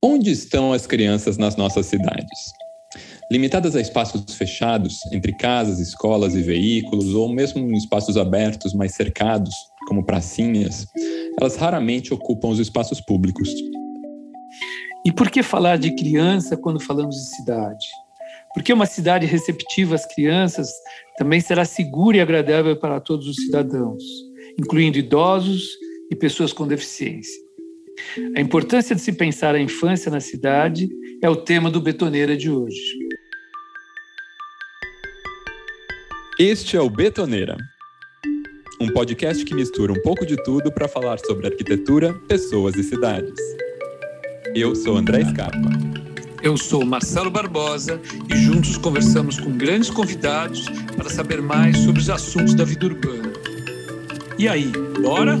Onde estão as crianças nas nossas cidades? Limitadas a espaços fechados, entre casas, escolas e veículos, ou mesmo em espaços abertos, mais cercados, como pracinhas, elas raramente ocupam os espaços públicos. E por que falar de criança quando falamos de cidade? Porque uma cidade receptiva às crianças também será segura e agradável para todos os cidadãos, incluindo idosos e pessoas com deficiência. A importância de se pensar a infância na cidade é o tema do Betoneira de hoje. Este é o Betoneira, um podcast que mistura um pouco de tudo para falar sobre arquitetura, pessoas e cidades. Eu sou André Scarpa. Eu sou Marcelo Barbosa e juntos conversamos com grandes convidados para saber mais sobre os assuntos da vida urbana. E aí, bora?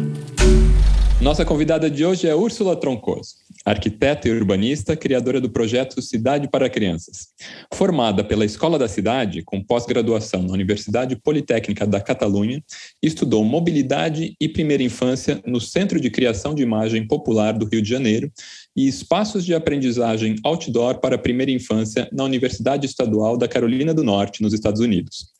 Nossa convidada de hoje é Úrsula Troncoso, arquiteta e urbanista, criadora do projeto Cidade para Crianças. Formada pela Escola da Cidade, com pós-graduação na Universidade Politécnica da Catalunha, estudou mobilidade e primeira infância no Centro de Criação de Imagem Popular do Rio de Janeiro e espaços de aprendizagem outdoor para primeira infância na Universidade Estadual da Carolina do Norte, nos Estados Unidos.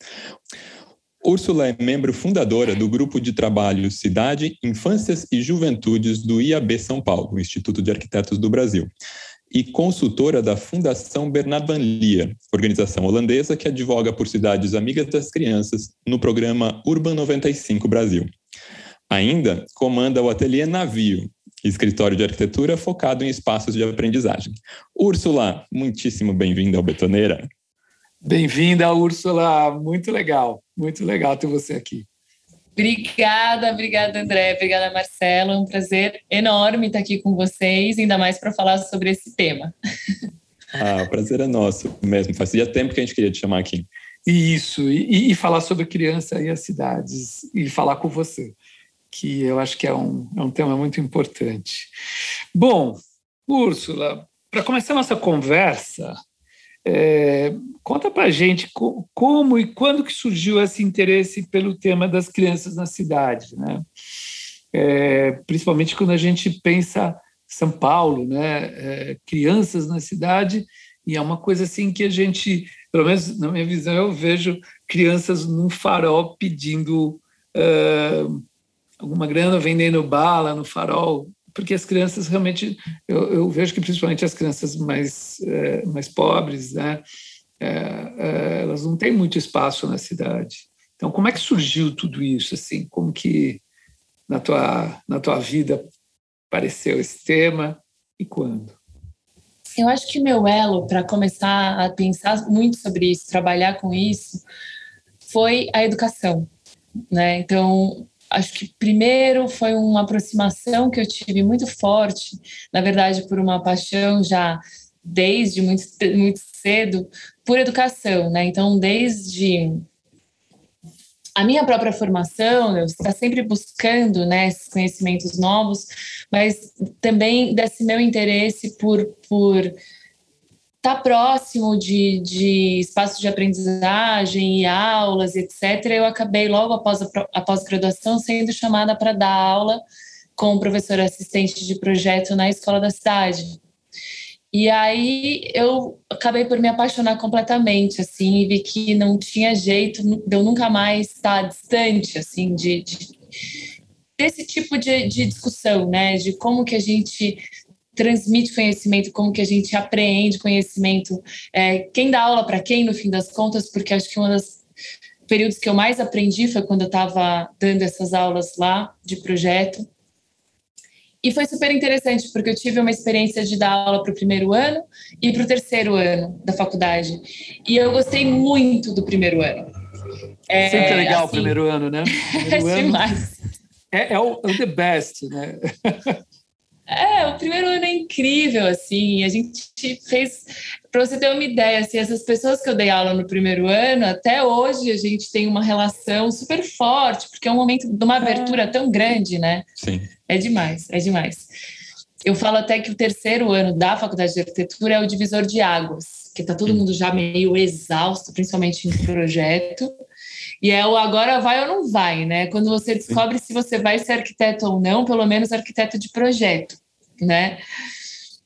Úrsula é membro fundadora do grupo de trabalho Cidade, Infâncias e Juventudes do IAB São Paulo, Instituto de Arquitetos do Brasil, e consultora da Fundação Bernard Van Leer, organização holandesa que advoga por cidades amigas das crianças no programa Urban 95 Brasil. Ainda comanda o Ateliê Navio, escritório de arquitetura focado em espaços de aprendizagem. Úrsula, muitíssimo bem-vinda ao Betoneira. Bem-vinda, Úrsula. Muito legal, muito legal ter você aqui. Obrigada, obrigada, André, obrigada, Marcelo. É um prazer enorme estar aqui com vocês, ainda mais para falar sobre esse tema. Ah, o prazer é nosso mesmo. Fazia tempo que a gente queria te chamar aqui. Isso, e, e falar sobre criança e as cidades, e falar com você, que eu acho que é um, é um tema muito importante. Bom, Úrsula, para começar nossa conversa, é, conta para gente como e quando que surgiu esse interesse pelo tema das crianças na cidade, né? É, principalmente quando a gente pensa São Paulo, né? É, crianças na cidade e é uma coisa assim que a gente, pelo menos na minha visão, eu vejo crianças num farol pedindo uh, alguma grana, vendendo bala no farol porque as crianças realmente, eu, eu vejo que principalmente as crianças mais, é, mais pobres, né, é, é, elas não têm muito espaço na cidade. Então, como é que surgiu tudo isso? Assim, como que na tua, na tua vida apareceu esse tema e quando? Eu acho que meu elo para começar a pensar muito sobre isso, trabalhar com isso, foi a educação, né? Então, acho que primeiro foi uma aproximação que eu tive muito forte, na verdade, por uma paixão já desde muito, muito cedo por educação, né? Então, desde a minha própria formação, eu está sempre buscando né, esses conhecimentos novos, mas também desse meu interesse por, por estar tá próximo de, de espaços de aprendizagem e aulas, etc., eu acabei logo após a pós-graduação sendo chamada para dar aula como professora assistente de projeto na escola da cidade. E aí eu acabei por me apaixonar completamente, assim, e vi que não tinha jeito de eu nunca mais estar distante, assim, de, de desse tipo de, de discussão, né, de como que a gente transmite conhecimento, como que a gente apreende conhecimento, é, quem dá aula para quem, no fim das contas, porque acho que um dos períodos que eu mais aprendi foi quando eu estava dando essas aulas lá de projeto. E foi super interessante, porque eu tive uma experiência de dar aula para o primeiro ano e para o terceiro ano da faculdade. E eu gostei muito do primeiro ano. É, Sempre legal assim, o primeiro ano, né? Primeiro é demais. É, é, o, é o the best, né? É, o primeiro ano é incrível, assim, a gente fez, para você ter uma ideia, assim, essas pessoas que eu dei aula no primeiro ano, até hoje a gente tem uma relação super forte, porque é um momento de uma abertura tão grande, né? Sim. É demais, é demais. Eu falo até que o terceiro ano da faculdade de arquitetura é o divisor de águas, que tá todo mundo já meio exausto, principalmente em projeto, e é o agora vai ou não vai, né? Quando você descobre Sim. se você vai ser arquiteto ou não, pelo menos arquiteto de projeto, né?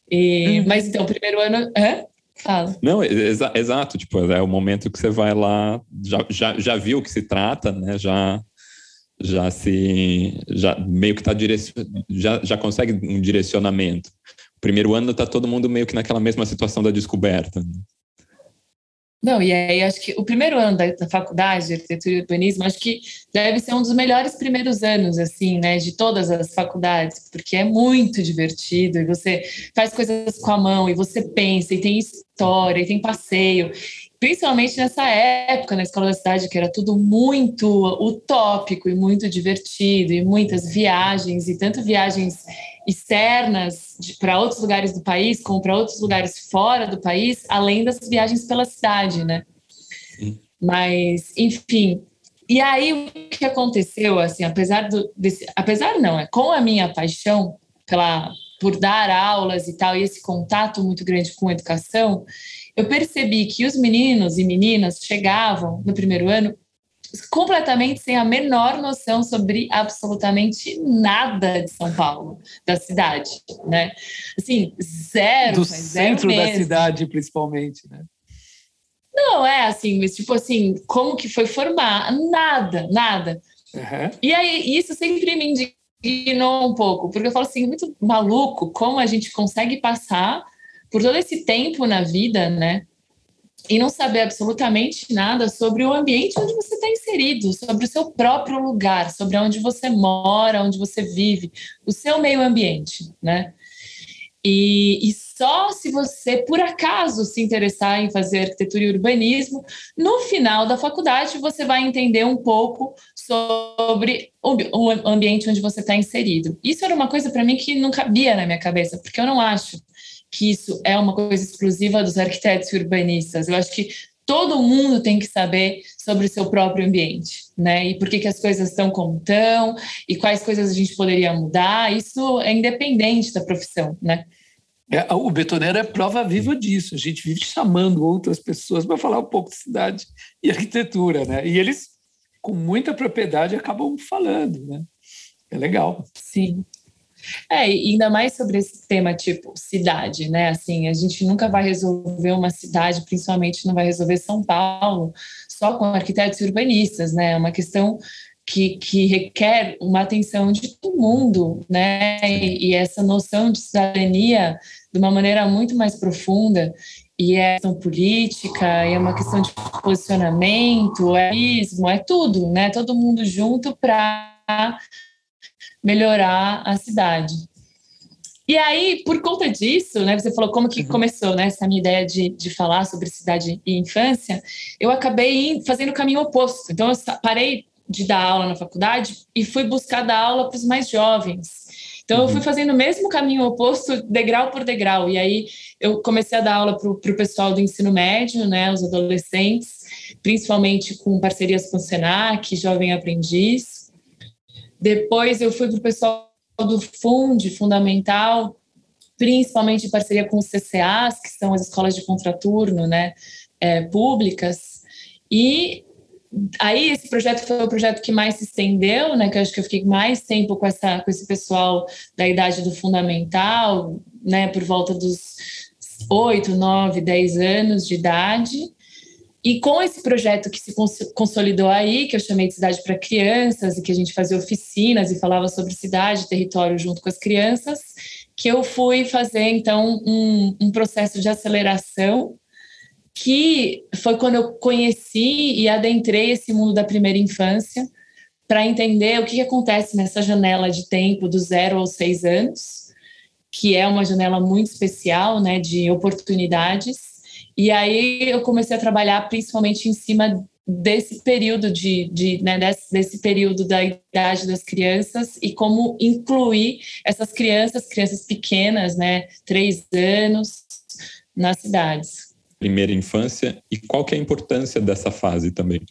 E, hum. Mas então, primeiro ano. Hã? Fala. Não, exa exato. Tipo, é o momento que você vai lá, já, já, já viu o que se trata, né? Já, já se. Já meio que está direcion... já, já consegue um direcionamento. Primeiro ano está todo mundo meio que naquela mesma situação da descoberta. Né? Não, e aí acho que o primeiro ano da, da, faculdade de arquitetura e urbanismo, acho que deve ser um dos melhores primeiros anos, assim, né, de todas as faculdades, porque é muito divertido e você faz coisas com a mão e você pensa e tem história e tem passeio principalmente nessa época na escola da cidade, que era tudo muito utópico e muito divertido, e muitas viagens, e tanto viagens externas para outros lugares do país, como para outros lugares fora do país, além das viagens pela cidade, né? Sim. Mas, enfim. E aí, o que aconteceu, assim, apesar do, desse, apesar não, é com a minha paixão pela por dar aulas e tal, e esse contato muito grande com a educação, eu percebi que os meninos e meninas chegavam no primeiro ano completamente sem a menor noção sobre absolutamente nada de São Paulo, da cidade, né? Assim, zero. Do centro zero da cidade, principalmente, né? Não, é assim, mas tipo assim, como que foi formar? Nada, nada. Uhum. E aí, isso sempre me indignou um pouco, porque eu falo assim, muito maluco como a gente consegue passar por todo esse tempo na vida, né? E não saber absolutamente nada sobre o ambiente onde você está inserido, sobre o seu próprio lugar, sobre onde você mora, onde você vive, o seu meio ambiente, né? E, e, só se você, por acaso, se interessar em fazer arquitetura e urbanismo, no final da faculdade você vai entender um pouco sobre o, ambiente onde você está inserido. Isso era uma coisa para mim que não cabia na minha cabeça, porque eu não acho que isso é uma coisa exclusiva dos arquitetos e urbanistas. Eu acho que todo mundo tem que saber sobre o seu próprio ambiente, né? E por que, que as coisas estão como estão, e quais coisas a gente poderia mudar. Isso é independente da profissão, né? É, o betoneiro é prova viva disso. A gente vive chamando outras pessoas para falar um pouco de cidade e arquitetura, né? E eles, com muita propriedade, acabam falando, né? É legal. Sim. É, e ainda mais sobre esse tema tipo cidade, né? Assim, a gente nunca vai resolver uma cidade, principalmente não vai resolver São Paulo, só com arquitetos e urbanistas, né? É uma questão que, que requer uma atenção de todo mundo, né? E, e essa noção de cidadania de uma maneira muito mais profunda e é questão política, é uma questão de posicionamento, é ismo, é tudo, né? Todo mundo junto para melhorar a cidade. E aí, por conta disso, né, você falou como que uhum. começou né, essa minha ideia de, de falar sobre cidade e infância, eu acabei fazendo o caminho oposto. Então, eu parei de dar aula na faculdade e fui buscar dar aula para os mais jovens. Então, uhum. eu fui uhum. fazendo o mesmo caminho oposto, degrau por degrau. E aí, eu comecei a dar aula para o pessoal do ensino médio, né, os adolescentes, principalmente com parcerias com o SENAC, Jovem Aprendiz. Depois eu fui para o pessoal do FUND, Fundamental, principalmente em parceria com os CCAs, que são as escolas de contraturno né, é, públicas. E aí esse projeto foi o projeto que mais se estendeu, né, que eu acho que eu fiquei mais tempo com, essa, com esse pessoal da idade do fundamental, né, por volta dos 8, 9, 10 anos de idade. E com esse projeto que se consolidou aí, que eu chamei de Cidade para Crianças, e que a gente fazia oficinas e falava sobre cidade território junto com as crianças, que eu fui fazer, então, um, um processo de aceleração, que foi quando eu conheci e adentrei esse mundo da primeira infância, para entender o que, que acontece nessa janela de tempo do zero aos seis anos, que é uma janela muito especial, né, de oportunidades, e aí eu comecei a trabalhar principalmente em cima desse período de, de né, desse, desse, período da idade das crianças e como incluir essas crianças, crianças pequenas, né, três anos, nas cidades. Primeira infância e qual que é a importância dessa fase também?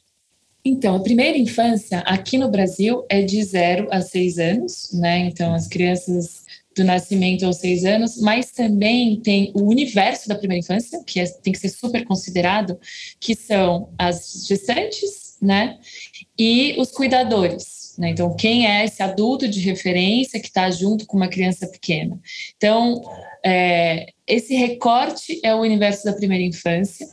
Então, a primeira infância aqui no Brasil é de zero a seis anos, né? Então, as crianças do nascimento aos seis anos, mas também tem o universo da primeira infância, que é, tem que ser super considerado, que são as gestantes, né, e os cuidadores. Né? Então, quem é esse adulto de referência que está junto com uma criança pequena? Então, é, esse recorte é o universo da primeira infância.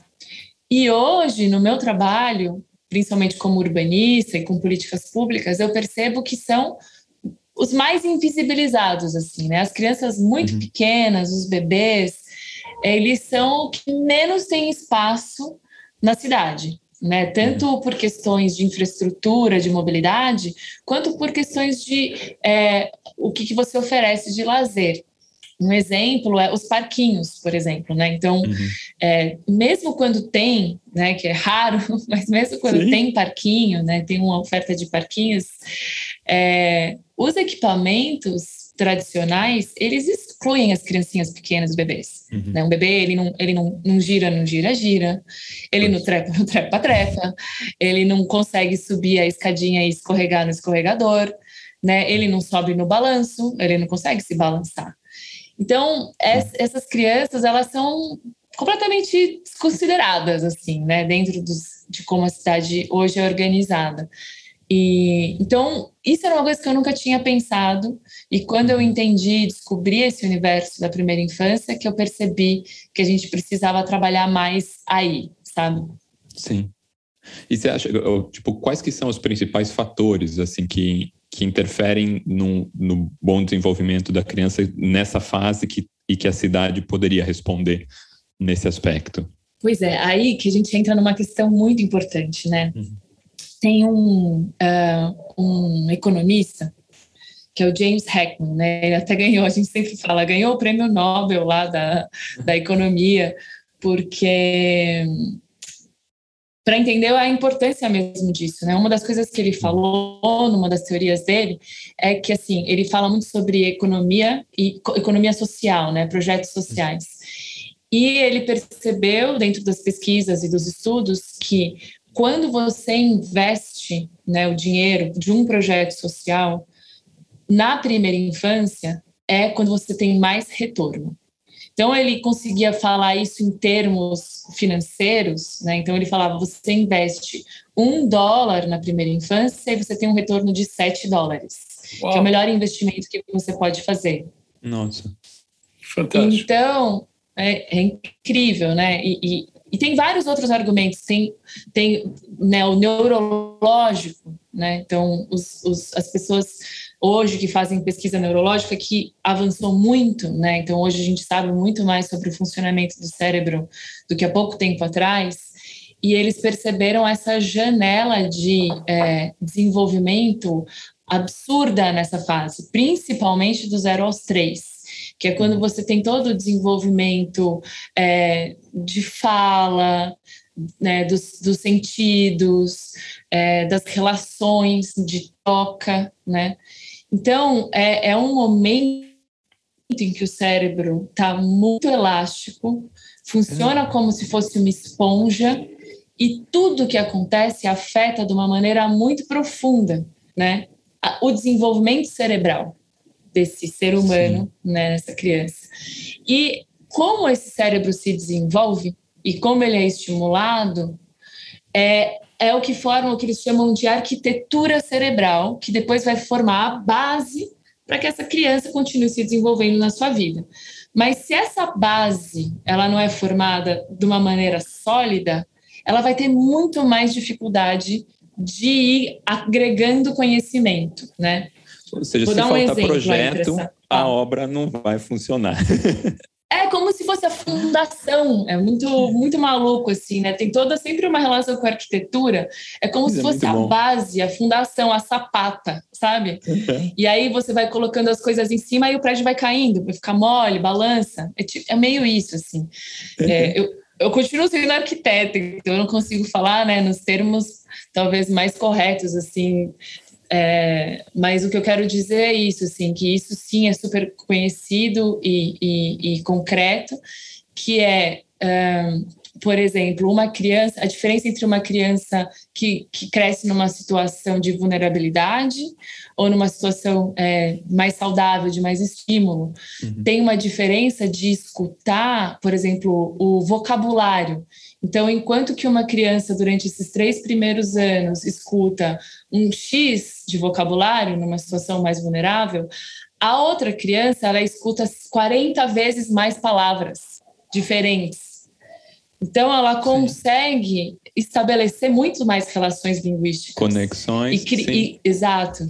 E hoje, no meu trabalho, principalmente como urbanista e com políticas públicas, eu percebo que são os mais invisibilizados, assim, né? As crianças muito uhum. pequenas, os bebês, eles são o que menos têm espaço na cidade, né? Tanto uhum. por questões de infraestrutura, de mobilidade, quanto por questões de é, o que, que você oferece de lazer. Um exemplo é os parquinhos, por exemplo, né? Então, uhum. é, mesmo quando tem, né, que é raro, mas mesmo quando Sim. tem parquinho, né, tem uma oferta de parquinhos, é, os equipamentos tradicionais, eles excluem as criancinhas pequenas, os bebês. Uhum. Né? Um bebê, ele, não, ele não, não gira, não gira, gira. Ele não trepa, não trepa, trepa. Ele não consegue subir a escadinha e escorregar no escorregador. Né? Ele não sobe no balanço, ele não consegue se balançar. Então, essas crianças, elas são completamente desconsideradas, assim, né, dentro dos, de como a cidade hoje é organizada. E, então, isso era uma coisa que eu nunca tinha pensado, e quando eu entendi, descobri esse universo da primeira infância, que eu percebi que a gente precisava trabalhar mais aí, sabe? Sim. E você acha, tipo, quais que são os principais fatores, assim, que que interferem no, no bom desenvolvimento da criança nessa fase que, e que a cidade poderia responder nesse aspecto? Pois é, aí que a gente entra numa questão muito importante, né? Uhum. Tem um, uh, um economista que é o James Heckman, né? Ele até ganhou, a gente sempre fala, ganhou o prêmio Nobel lá da, da economia, porque para entender a importância mesmo disso, né? Uma das coisas que ele falou numa das teorias dele é que assim ele fala muito sobre economia e economia social, né? Projetos sociais. E ele percebeu dentro das pesquisas e dos estudos que quando você investe, né, o dinheiro de um projeto social na primeira infância é quando você tem mais retorno. Então ele conseguia falar isso em termos financeiros, né? Então ele falava: você investe um dólar na primeira infância e você tem um retorno de sete dólares, Uau. que é o melhor investimento que você pode fazer. Nossa, fantástico. Então é, é incrível, né? E, e, e, tem vários outros argumentos. Tem, tem né, o neurológico, né? Então os, os, as pessoas hoje que fazem pesquisa neurológica que avançou muito, né? Então hoje a gente sabe muito mais sobre o funcionamento do cérebro do que há pouco tempo atrás. E eles perceberam essa janela de é, desenvolvimento absurda nessa fase, principalmente do zero aos três que é quando você tem todo o desenvolvimento é, de fala, né, dos, dos sentidos, é, das relações de troca, né? Então, é, é um momento em que o cérebro está muito elástico, funciona uhum. como se fosse uma esponja e tudo que acontece afeta de uma maneira muito profunda, né? O desenvolvimento cerebral desse ser humano, né, nessa criança. E como esse cérebro se desenvolve e como ele é estimulado, é, é o que forma o que eles chamam de arquitetura cerebral, que depois vai formar a base para que essa criança continue se desenvolvendo na sua vida. Mas se essa base ela não é formada de uma maneira sólida, ela vai ter muito mais dificuldade de ir agregando conhecimento, né? Ou seja, Vou se faltar um projeto, a obra não vai funcionar. É como se fosse a fundação, é muito muito maluco assim, né? Tem toda sempre uma relação com a arquitetura, é como Isso se é fosse é a base, a fundação, a sapata, sabe? Uhum. E aí você vai colocando as coisas em cima e o prédio vai caindo, vai ficar mole, balança. É, tipo, é meio isso assim. Uhum. É, eu, eu continuo sendo arquiteta, então eu não consigo falar, né, nos termos talvez mais corretos assim é, mas o que eu quero dizer é isso, assim, que isso sim é super conhecido e, e, e concreto, que é um, por exemplo, uma criança, a diferença entre uma criança que, que cresce numa situação de vulnerabilidade ou numa situação é, mais saudável, de mais estímulo, uhum. tem uma diferença de escutar, por exemplo, o vocabulário. Então, enquanto que uma criança, durante esses três primeiros anos, escuta um X de vocabulário numa situação mais vulnerável, a outra criança, ela escuta 40 vezes mais palavras diferentes então, ela consegue sim. estabelecer muito mais relações linguísticas. Conexões. E, e, exato.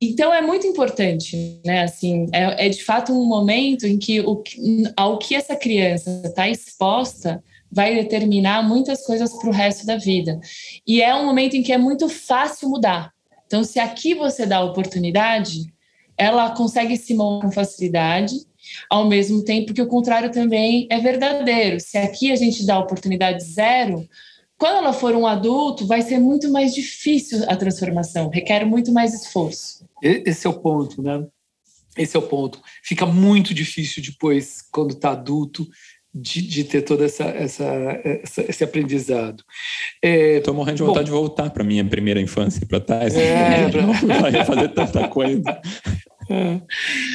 Então, é muito importante, né? Assim, é, é de fato um momento em que o, ao que essa criança está exposta vai determinar muitas coisas para o resto da vida. E é um momento em que é muito fácil mudar. Então, se aqui você dá oportunidade, ela consegue se mover com facilidade ao mesmo tempo que o contrário também é verdadeiro. Se aqui a gente dá oportunidade zero, quando ela for um adulto, vai ser muito mais difícil a transformação, requer muito mais esforço. Esse é o ponto, né? Esse é o ponto. Fica muito difícil depois, quando está adulto, de, de, ter todo essa, essa, essa, esse aprendizado. Estou é, morrendo de vontade bom, de voltar para minha primeira infância, para estar tá, é, pra... fazer tanta coisa. É.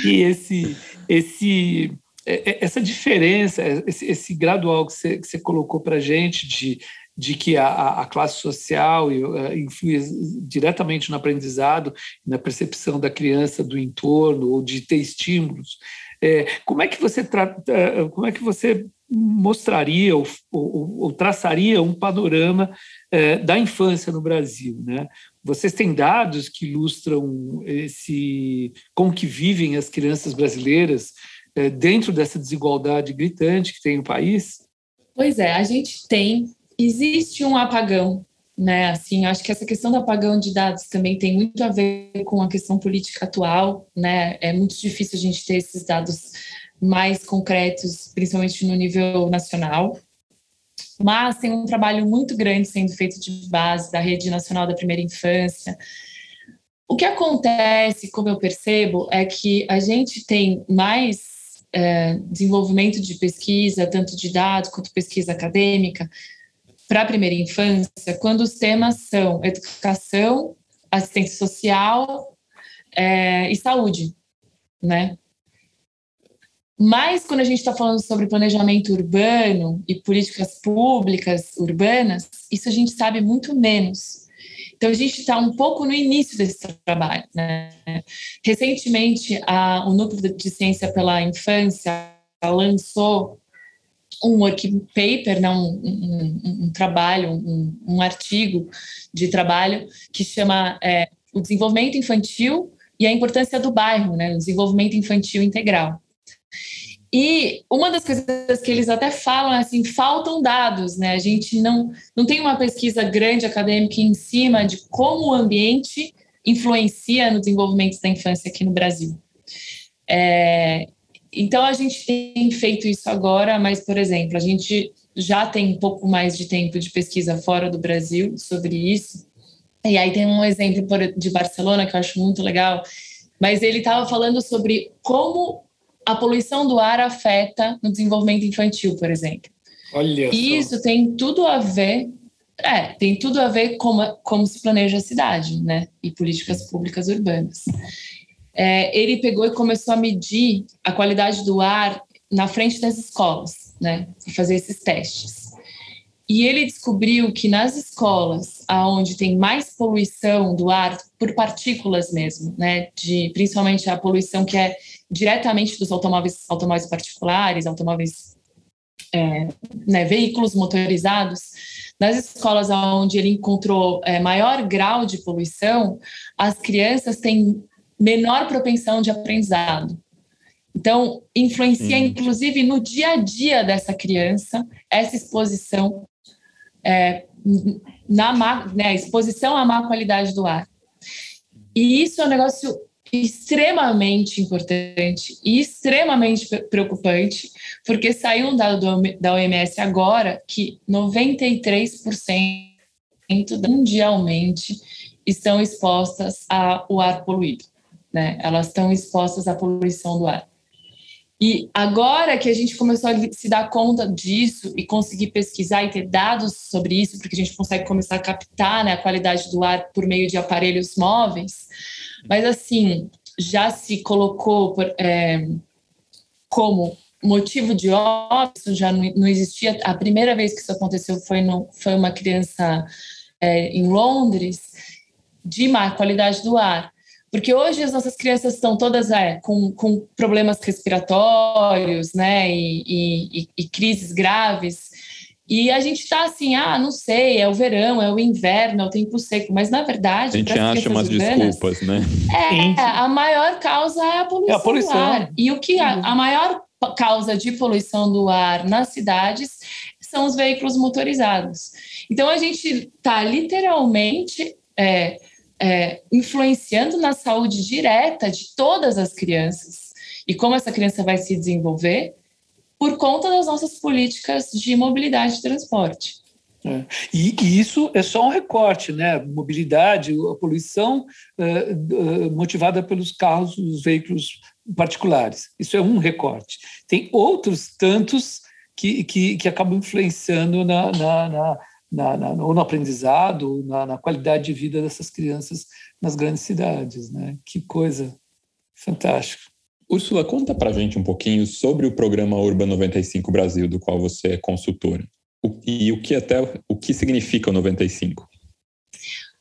E esse, esse, é, é, essa diferença, esse, esse gradual que você, que você colocou para a gente de, de que a, a classe social influi diretamente no aprendizado, na percepção da criança do entorno ou de ter estímulos. É, como é que você como é que você mostraria ou, ou, ou traçaria um panorama é, da infância no Brasil, né? Vocês têm dados que ilustram esse como que vivem as crianças brasileiras é, dentro dessa desigualdade gritante que tem o país? Pois é, a gente tem. Existe um apagão, né? Assim, acho que essa questão do apagão de dados também tem muito a ver com a questão política atual, né? É muito difícil a gente ter esses dados mais concretos, principalmente no nível nacional. Mas tem um trabalho muito grande sendo feito de base da Rede Nacional da Primeira Infância. O que acontece, como eu percebo, é que a gente tem mais é, desenvolvimento de pesquisa, tanto de dados quanto pesquisa acadêmica, para a primeira infância, quando os temas são educação, assistência social é, e saúde, né? Mas quando a gente está falando sobre planejamento urbano e políticas públicas urbanas, isso a gente sabe muito menos. Então a gente está um pouco no início desse trabalho. Né? Recentemente, a, o Núcleo de Ciência pela Infância lançou um working paper, né, um, um, um trabalho, um, um, artigo de trabalho que chama é, o desenvolvimento infantil e a importância do bairro, né, o desenvolvimento infantil integral. E uma das coisas que eles até falam é assim, faltam dados, né? A gente não, não tem uma pesquisa grande acadêmica em cima de como o ambiente influencia no desenvolvimento da infância aqui no Brasil. É, então a gente tem feito isso agora, mas, por exemplo, a gente já tem um pouco mais de tempo de pesquisa fora do Brasil sobre isso. E aí tem um exemplo de Barcelona que eu acho muito legal, mas ele estava falando sobre como a poluição do ar afeta no desenvolvimento infantil, por exemplo. Olha e isso tem tudo a ver, é, tem tudo a ver com como, como se planeja a cidade, né? E políticas públicas urbanas. É, ele pegou e começou a medir a qualidade do ar na frente das escolas, né? Fazer esses testes. E ele descobriu que nas escolas aonde tem mais poluição do ar por partículas mesmo, né? De principalmente a poluição que é diretamente dos automóveis, automóveis particulares, automóveis, é, né, veículos motorizados, nas escolas onde ele encontrou é, maior grau de poluição, as crianças têm menor propensão de aprendizado. Então, influencia hum. inclusive no dia a dia dessa criança essa exposição é, na má, né, exposição à má qualidade do ar. E isso é um negócio extremamente importante e extremamente preocupante, porque saiu um dado da OMS agora que 93% mundialmente estão expostas ao ar poluído, né? Elas estão expostas à poluição do ar. E agora que a gente começou a se dar conta disso e conseguir pesquisar e ter dados sobre isso, porque a gente consegue começar a captar né, a qualidade do ar por meio de aparelhos móveis, mas assim, já se colocou é, como motivo de óbito, já não, não, existia. A primeira vez que isso aconteceu foi, no, foi uma criança é, em Londres, de má qualidade do ar. Porque hoje as nossas crianças estão todas é, com, com problemas respiratórios, né, e, e, e crises graves. E a gente está assim, ah, não sei, é o verão, é o inverno, é o tempo seco, mas na verdade. A gente acha umas urbanas, desculpas, né? É, a maior causa é a poluição. É a poluição. Do ar. E o que a, a maior causa de poluição do ar nas cidades são os veículos motorizados. Então a gente está literalmente é, é, influenciando na saúde direta de todas as crianças e como essa criança vai se desenvolver por conta das nossas políticas de mobilidade e transporte. É. E, isso é só um recorte, né? Mobilidade, a poluição é, é, motivada pelos carros, os veículos particulares. Isso é um recorte. Tem outros tantos que, que, que acabam influenciando na, na, na na, na, ou no aprendizado, na, na, qualidade de vida dessas crianças nas grandes cidades. Né? Que coisa fantástica. Úrsula, conta para gente um pouquinho sobre o programa Urban 95 Brasil, do qual você é consultora. O, e o que até o que significa o 95?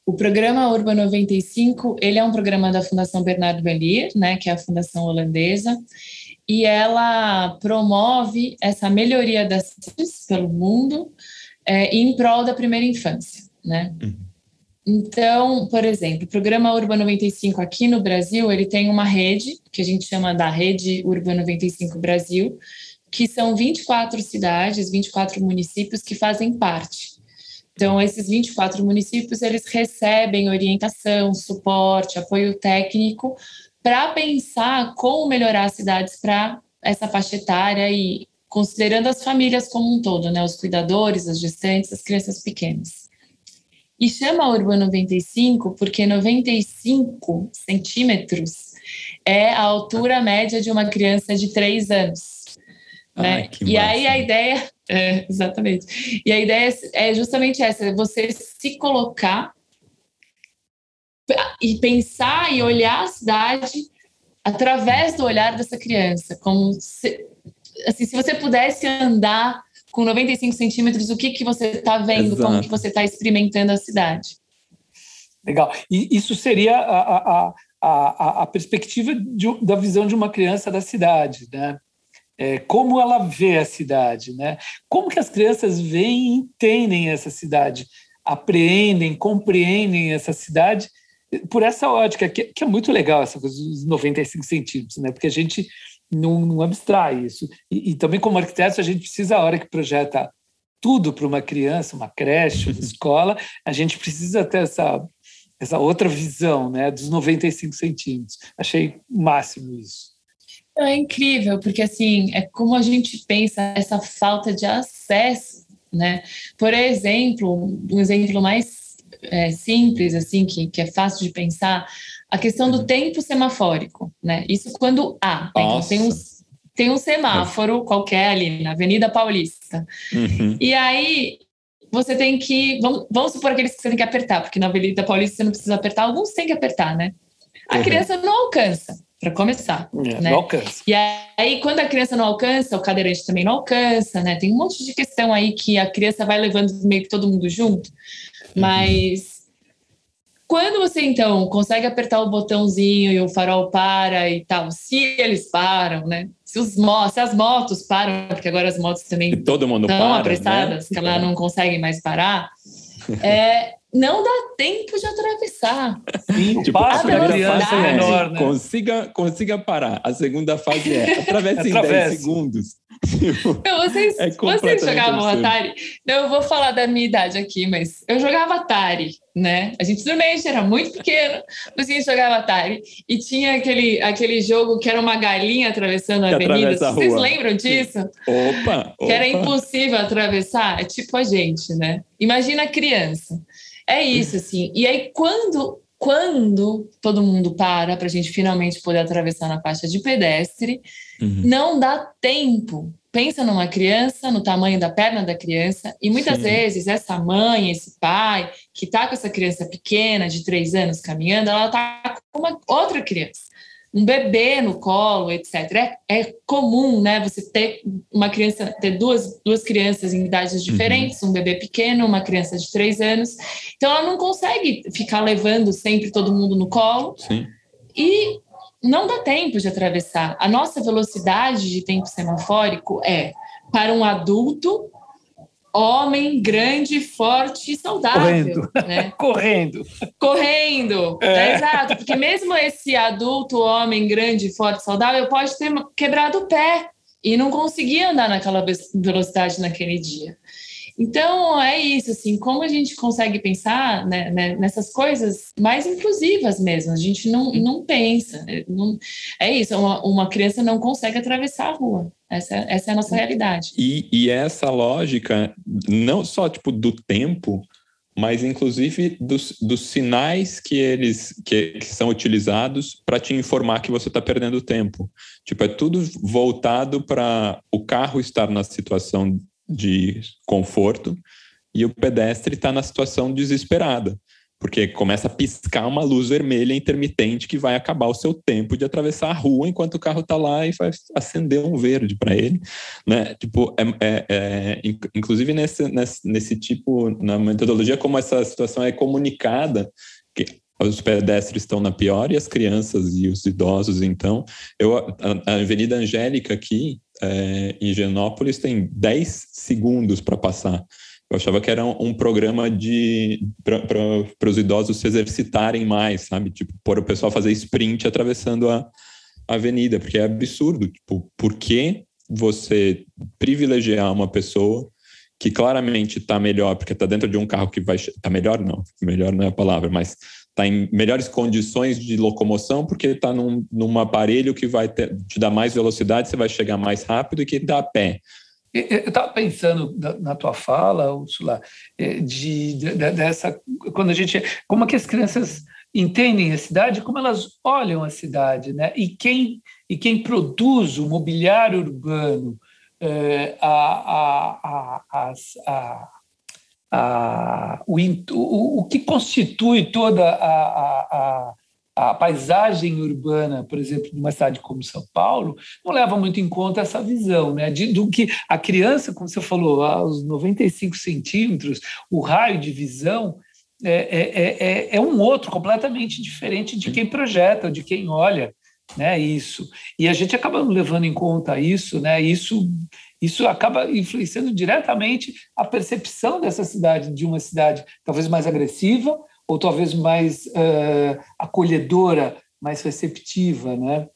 O programa Urban 95, ele é um programa da Fundação Bernardo Bellier, né, que é a fundação holandesa, e ela promove essa melhoria das cidades pelo mundo, é, em prol da primeira infância, né? Uhum. Então, por exemplo, o programa Urban 95 aqui no Brasil, ele tem uma rede, que a gente chama da Rede Urban 95 Brasil, que são 24 cidades, 24 municípios que fazem parte. Então, esses 24 municípios, eles recebem orientação, suporte, apoio técnico para pensar como melhorar as cidades para essa faixa etária e considerando as famílias como um todo, né, os cuidadores, as gestantes, as crianças pequenas. E chama Urban 95 porque 95 centímetros é a altura média de uma criança de 3 anos. Né? Ai, e aí a ideia, é, exatamente. E a ideia é justamente essa: é você se colocar e pensar e olhar a cidade através do olhar dessa criança, como se, assim, se você pudesse andar com 95 centímetros, o que, que você está vendo, Exato. como que você está experimentando a cidade. Legal. E isso seria a, a, a, a perspectiva de, da visão de uma criança da cidade, né? É, como ela vê a cidade, né? Como que as crianças veem e entendem essa cidade, apreendem, compreendem essa cidade por essa ótica, que, que é muito legal essa coisa dos 95 centímetros, né? Porque a gente não, não abstrai isso. E, e, também, como arquitetos, a gente precisa, a hora que projeta tudo para uma criança, uma creche, uma escola, a gente precisa ter essa, essa outra visão né, dos 95 centímetros. Achei máximo isso. É incrível, porque assim, é como a gente pensa essa falta de acesso, né? Por exemplo, um exemplo mais é, simples, assim, que, que é fácil de pensar, a questão do uhum. tempo semafórico, né? Isso quando há, tem, tem, um, tem um semáforo qualquer ali na Avenida Paulista. Uhum. E aí você tem que. Vamos, vamos supor aqueles que você tem que apertar, porque na Avenida Paulista você não precisa apertar, alguns tem que apertar, né? A uhum. criança não alcança, para começar. É, né? Não alcança. E aí, quando a criança não alcança, o cadeirante também não alcança, né? Tem um monte de questão aí que a criança vai levando meio que todo mundo junto. Uhum. Mas quando você então consegue apertar o botãozinho e o farol para e tal, se eles param, né? Se, os se as motos param, porque agora as motos também todo mundo estão para, apressadas, né? que ela não consegue mais parar, é, não dá tempo de atravessar. Sim, tipo, a fase é menor, né? consiga, consiga parar. A segunda fase é atravesse em 10 segundos. Não, vocês, é vocês jogavam absurdo. Atari? Não, eu vou falar da minha idade aqui, mas eu jogava Atari, né? A gente também era muito pequeno, mas a gente jogava Atari. E tinha aquele, aquele jogo que era uma galinha atravessando a avenida. Vocês lembram disso? Opa, opa! Que era impossível atravessar. É tipo a gente, né? Imagina a criança. É isso, assim. E aí, quando quando todo mundo para para a gente finalmente poder atravessar na faixa de pedestre, Uhum. Não dá tempo. Pensa numa criança, no tamanho da perna da criança, e muitas Sim. vezes essa mãe, esse pai, que está com essa criança pequena, de três anos, caminhando, ela está com uma outra criança um bebê no colo, etc. É, é, comum, né? Você ter uma criança, ter duas, duas crianças em idades uhum. diferentes, uhum. um bebê pequeno, uma criança de três anos. Então, ela não consegue ficar levando sempre todo mundo no colo. Sim. E não dá tempo de atravessar. A nossa velocidade de tempo semafórico é para um adulto homem grande, forte e saudável. Correndo. Né? Correndo. Correndo. É. É, exato. Porque mesmo esse adulto, homem grande, forte, saudável, pode ter quebrado o pé e não conseguir andar naquela velocidade naquele dia. Então, é isso, assim, como a gente consegue pensar né, né, nessas coisas mais inclusivas mesmo, a gente não, não pensa, é, não, é isso, uma, uma criança não consegue atravessar a rua, essa, essa é a nossa realidade. E, e essa lógica, não só, tipo, do tempo, mas inclusive dos, dos sinais que eles que, que são utilizados para te informar que você está perdendo tempo. Tipo, é tudo voltado para o carro estar na situação de conforto e o pedestre está na situação desesperada, porque começa a piscar uma luz vermelha intermitente que vai acabar o seu tempo de atravessar a rua enquanto o carro está lá e vai acender um verde para ele, né? Tipo, é, é, é, inclusive nesse, nesse, nesse tipo, na metodologia como essa situação é comunicada, que os pedestres estão na pior e as crianças e os idosos, então, eu, a, a Avenida Angélica aqui, é, em Genópolis tem 10 segundos para passar. Eu achava que era um, programa de para os idosos se exercitarem mais, sabe? Tipo, por o pessoal fazer sprint atravessando a, a avenida, porque é absurdo. Tipo, por que você privilegiar uma pessoa que claramente está melhor, porque está dentro de um carro que vai. Está melhor, não, melhor não é a palavra, mas está em melhores condições de locomoção, porque está num, num aparelho que vai ter, te dar mais velocidade, você vai chegar mais rápido e que está a pé. Eu estava pensando na tua fala, Ursula, é, de, de, dessa quando a gente como é que as crianças entendem a cidade, como elas olham a cidade, né? E quem e quem produz o mobiliário urbano, é, a, a, a, a a, o, o, o que constitui toda a, a, a, paisagem urbana, por exemplo, de uma cidade como São Paulo, não leva muito em conta essa visão, né? De, do que a criança, como você falou, aos 95 centímetros, o raio de visão é, é, é, é um outro completamente diferente de quem projeta, de quem olha né, isso. E a gente acaba levando em conta isso, né? Isso isso acaba influenciando diretamente a percepção dessa cidade, de uma cidade talvez mais agressiva ou talvez mais uh, acolhedora, mais receptiva, né?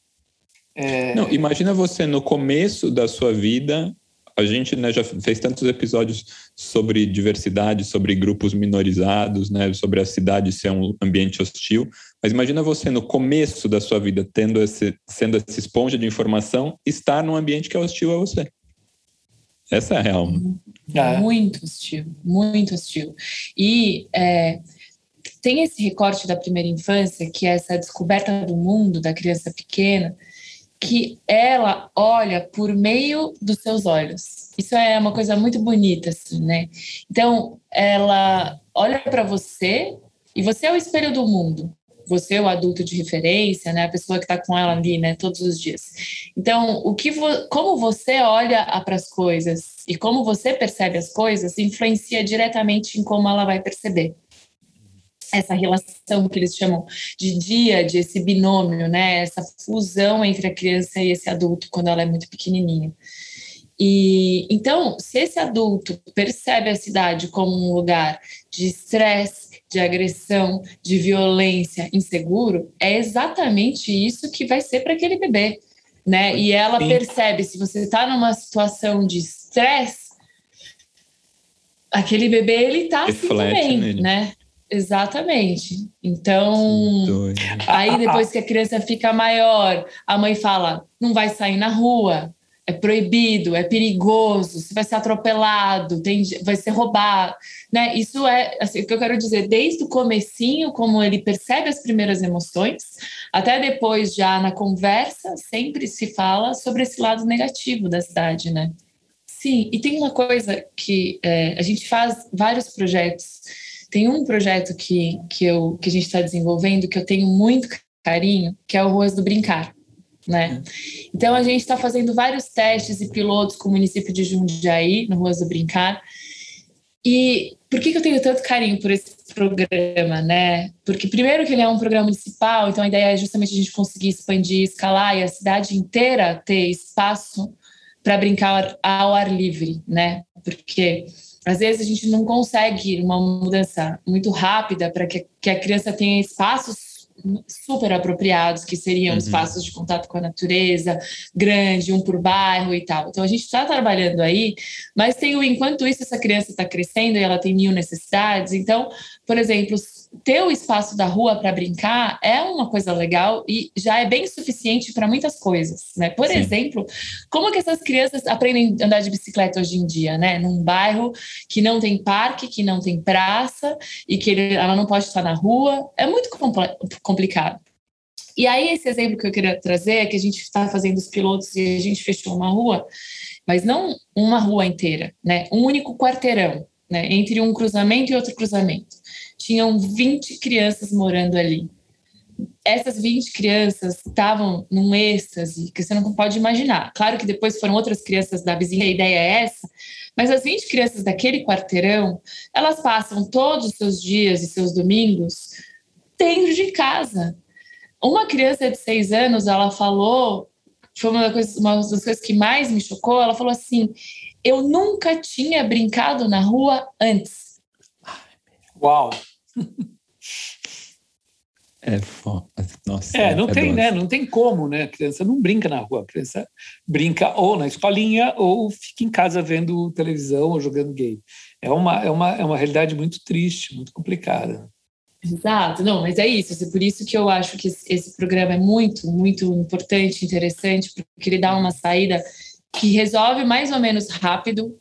É... Não, imagina você no começo da sua vida, a gente né, já fez tantos episódios sobre diversidade, sobre grupos minorizados, né, sobre a cidade ser um ambiente hostil. Mas imagina você no começo da sua vida tendo esse, sendo essa esponja de informação, estar num ambiente que é hostil a você. Essa é a real. É. Muito hostil, muito hostil. E é, tem esse recorte da primeira infância, que é essa descoberta do mundo da criança pequena, que ela olha por meio dos seus olhos. Isso é uma coisa muito bonita, assim, né? Então, ela olha para você e você é o espelho do mundo você é o adulto de referência, né, a pessoa que está com ela ali, né, todos os dias. Então, o que vo, como você olha para as coisas e como você percebe as coisas influencia diretamente em como ela vai perceber essa relação que eles chamam de dia, de esse binômio, né, essa fusão entre a criança e esse adulto quando ela é muito pequenininha. E então, se esse adulto percebe a cidade como um lugar de estresse de agressão, de violência inseguro, é exatamente isso que vai ser para aquele bebê. Né? E ela Sim. percebe se você está numa situação de estresse, aquele bebê ele está assim também, nele. né? Exatamente. Então, aí depois que a criança fica maior, a mãe fala: não vai sair na rua, é proibido, é perigoso, você vai ser atropelado, tem, vai ser roubado, né? Isso é assim, o que eu quero dizer, desde o comecinho, como ele percebe as primeiras emoções, até depois já na conversa, sempre se fala sobre esse lado negativo da cidade, né? Sim, e tem uma coisa que é, a gente faz vários projetos. Tem um projeto que, que, eu, que a gente está desenvolvendo que eu tenho muito carinho, que é o Ruas do Brincar né? Então a gente está fazendo vários testes e pilotos com o município de Jundiaí, no Ruas do Brincar. E por que, que eu tenho tanto carinho por esse programa, né? Porque primeiro que ele é um programa municipal, então a ideia é justamente a gente conseguir expandir, escalar e a cidade inteira ter espaço para brincar ao ar livre, né? Porque às vezes a gente não consegue uma mudança muito rápida para que, que a criança tenha espaços super apropriados, que seriam uhum. espaços de contato com a natureza, grande, um por bairro e tal. Então a gente está trabalhando aí, mas tem o enquanto isso essa criança está crescendo e ela tem mil necessidades. Então, por exemplo, ter o espaço da rua para brincar é uma coisa legal e já é bem suficiente para muitas coisas, né? Por Sim. exemplo, como que essas crianças aprendem a andar de bicicleta hoje em dia, né? Num bairro que não tem parque, que não tem praça e que ela não pode estar na rua, é muito complicado. E aí esse exemplo que eu queria trazer é que a gente está fazendo os pilotos e a gente fechou uma rua, mas não uma rua inteira, né? Um único quarteirão, né? Entre um cruzamento e outro cruzamento tinham 20 crianças morando ali. Essas 20 crianças estavam num êxtase que você não pode imaginar. Claro que depois foram outras crianças da vizinha, a ideia é essa, mas as 20 crianças daquele quarteirão, elas passam todos os seus dias e seus domingos dentro de casa. Uma criança de seis anos, ela falou, foi uma das, coisas, uma das coisas que mais me chocou, ela falou assim, eu nunca tinha brincado na rua antes. Uau! É foda. Nossa. É, não é tem, né? Não tem como, né? A criança não brinca na rua. A criança brinca ou na escolinha ou fica em casa vendo televisão ou jogando game. É uma, é uma, é uma realidade muito triste, muito complicada. Exato, não, mas é isso. É por isso que eu acho que esse programa é muito, muito importante, interessante, porque ele dá uma saída que resolve mais ou menos rápido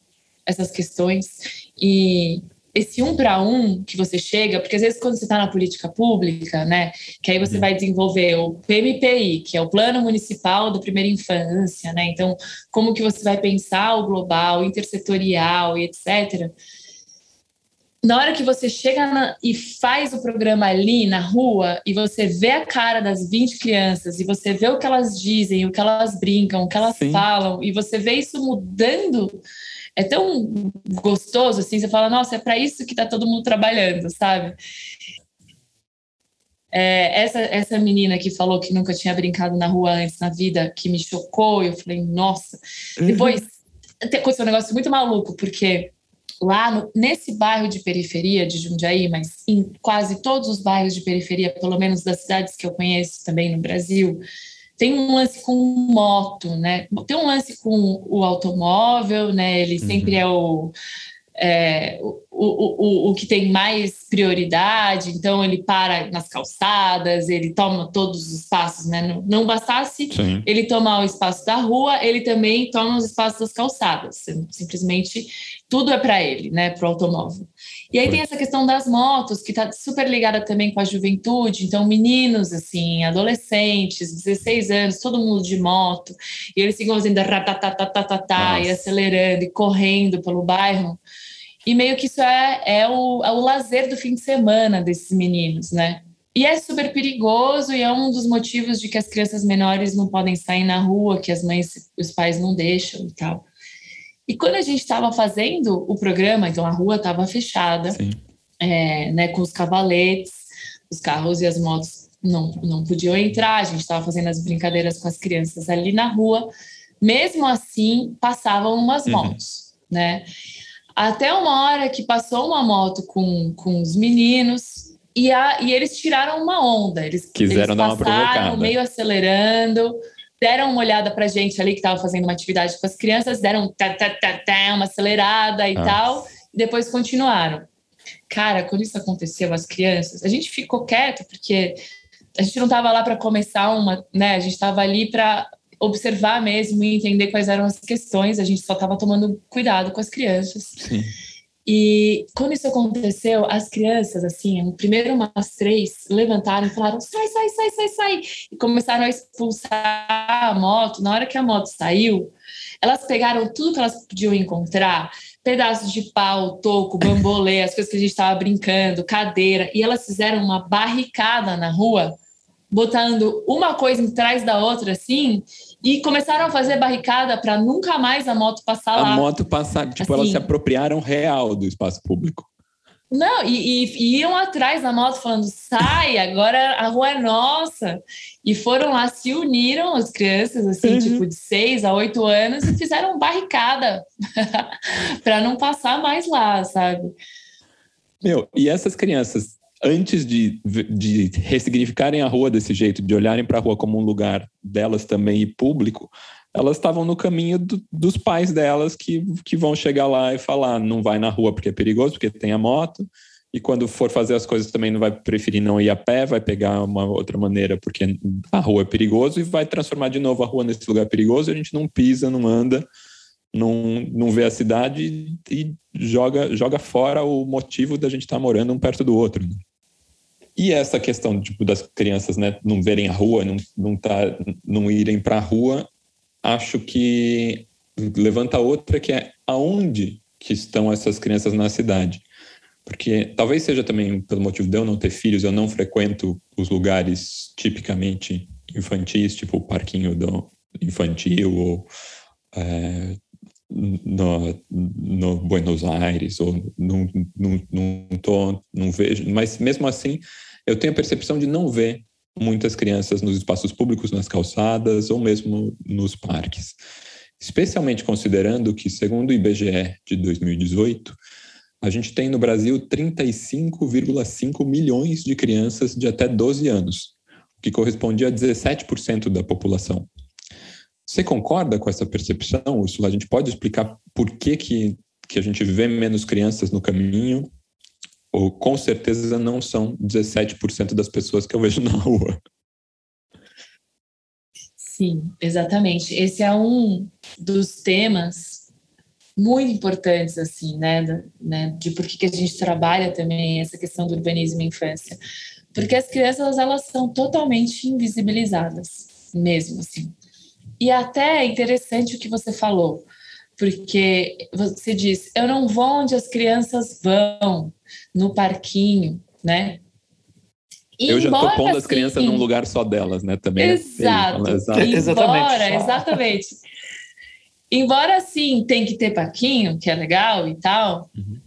essas questões e esse um para um que você chega, porque às vezes quando você está na política pública, né, que aí você uhum. vai desenvolver o PMPI, que é o Plano Municipal da Primeira Infância, né, então como que você vai pensar o global, intersetorial e etc. Na hora que você chega na, e faz o programa ali na rua e você vê a cara das 20 crianças e você vê o que elas dizem, o que elas brincam, o que elas Sim. falam e você vê isso mudando é tão gostoso assim, você fala, nossa, é para isso que está todo mundo trabalhando, sabe? É, essa, essa menina que falou que nunca tinha brincado na rua antes na vida, que me chocou, eu falei, nossa. Uhum. Depois aconteceu um negócio muito maluco, porque lá no, nesse bairro de periferia de Jundiaí, mas em quase todos os bairros de periferia, pelo menos das cidades que eu conheço também no Brasil, tem um lance com moto, né? Tem um lance com o automóvel, né? Ele sempre uhum. é o é, o, o, o, que tem mais prioridade, então ele para nas calçadas, ele toma todos os espaços, né? Não, não bastasse Sim. ele tomar o espaço da rua, ele também toma os espaços das calçadas. Simplesmente tudo é para ele, né? Para o automóvel. E aí tem essa questão das motos, que está super ligada também com a juventude. Então, meninos, assim, adolescentes, 16 anos, todo mundo de moto, e eles ficam fazendo ratatatatata, e acelerando e correndo pelo bairro. E meio que isso é, é, o, é o lazer do fim de semana desses meninos, né? E é super perigoso e é um dos motivos de que as crianças menores não podem sair na rua, que as mães os pais não deixam e tal. E quando a gente estava fazendo o programa, então a rua estava fechada, é, né, com os cavaletes, os carros e as motos não, não podiam entrar, a gente estava fazendo as brincadeiras com as crianças ali na rua. Mesmo assim, passavam umas uhum. motos, né? Até uma hora que passou uma moto com, com os meninos e, a, e eles tiraram uma onda. Eles quiseram eles dar uma provocada. meio acelerando, deram uma olhada pra gente ali que estava fazendo uma atividade com as crianças, deram tá, tá, tá, tá, uma acelerada e ah. tal, e depois continuaram. Cara, quando isso aconteceu, as crianças, a gente ficou quieto porque a gente não estava lá para começar uma, né? A gente estava ali para observar mesmo e entender quais eram as questões. A gente só estava tomando cuidado com as crianças. Sim. E quando isso aconteceu, as crianças, assim, primeiro umas três levantaram e falaram: sai, sai, sai, sai, sai. E começaram a expulsar a moto. Na hora que a moto saiu, elas pegaram tudo que elas podiam encontrar: pedaços de pau, toco, bambolê, as coisas que a gente estava brincando, cadeira, e elas fizeram uma barricada na rua botando uma coisa em trás da outra, assim, e começaram a fazer barricada para nunca mais a moto passar a lá. A moto passar, tipo, assim, elas se apropriaram real do espaço público. Não, e, e, e, iam atrás da moto falando, sai, agora a rua é nossa. E foram lá, se uniram as crianças, assim, uhum. tipo, de seis a oito anos, e fizeram barricada para não passar mais lá, sabe? Meu, e essas crianças antes de, de ressignificarem a rua desse jeito, de olharem para a rua como um lugar delas também e público, elas estavam no caminho do, dos pais delas que, que vão chegar lá e falar: não vai na rua porque é perigoso, porque tem a moto, e quando for fazer as coisas também não vai preferir não ir a pé, vai pegar uma outra maneira porque a rua é perigoso e vai transformar de novo a rua nesse lugar perigoso. A gente não pisa, não anda, não, não vê a cidade e joga, joga fora o motivo da gente estar tá morando um perto do outro. Né? E essa questão tipo, das crianças né, não verem a rua, não, não, tá, não irem para a rua, acho que levanta outra que é aonde que estão essas crianças na cidade. Porque talvez seja também pelo motivo de eu não ter filhos, eu não frequento os lugares tipicamente infantis, tipo o parquinho do infantil ou é, no, no, Buenos Aires ou não, não, não, não vejo, mas mesmo assim eu tenho a percepção de não ver muitas crianças nos espaços públicos, nas calçadas ou mesmo nos parques. Especialmente considerando que, segundo o IBGE de 2018, a gente tem no Brasil 35,5 milhões de crianças de até 12 anos, o que corresponde a 17% da população. Você concorda com essa percepção, Ursula? A gente pode explicar por que, que, que a gente vê menos crianças no caminho ou com certeza não são 17% das pessoas que eu vejo na rua. Sim, exatamente. Esse é um dos temas muito importantes, assim, né, né de por que a gente trabalha também essa questão do urbanismo e infância. Porque as crianças, elas são totalmente invisibilizadas, mesmo, assim. E até é interessante o que você falou, porque você diz, eu não vou onde as crianças vão, no parquinho, né? E eu já estou pondo assim, as crianças num lugar só delas, né? Também. É exato. É exatamente. exatamente. Embora sim tem que ter parquinho, que é legal e tal, uhum.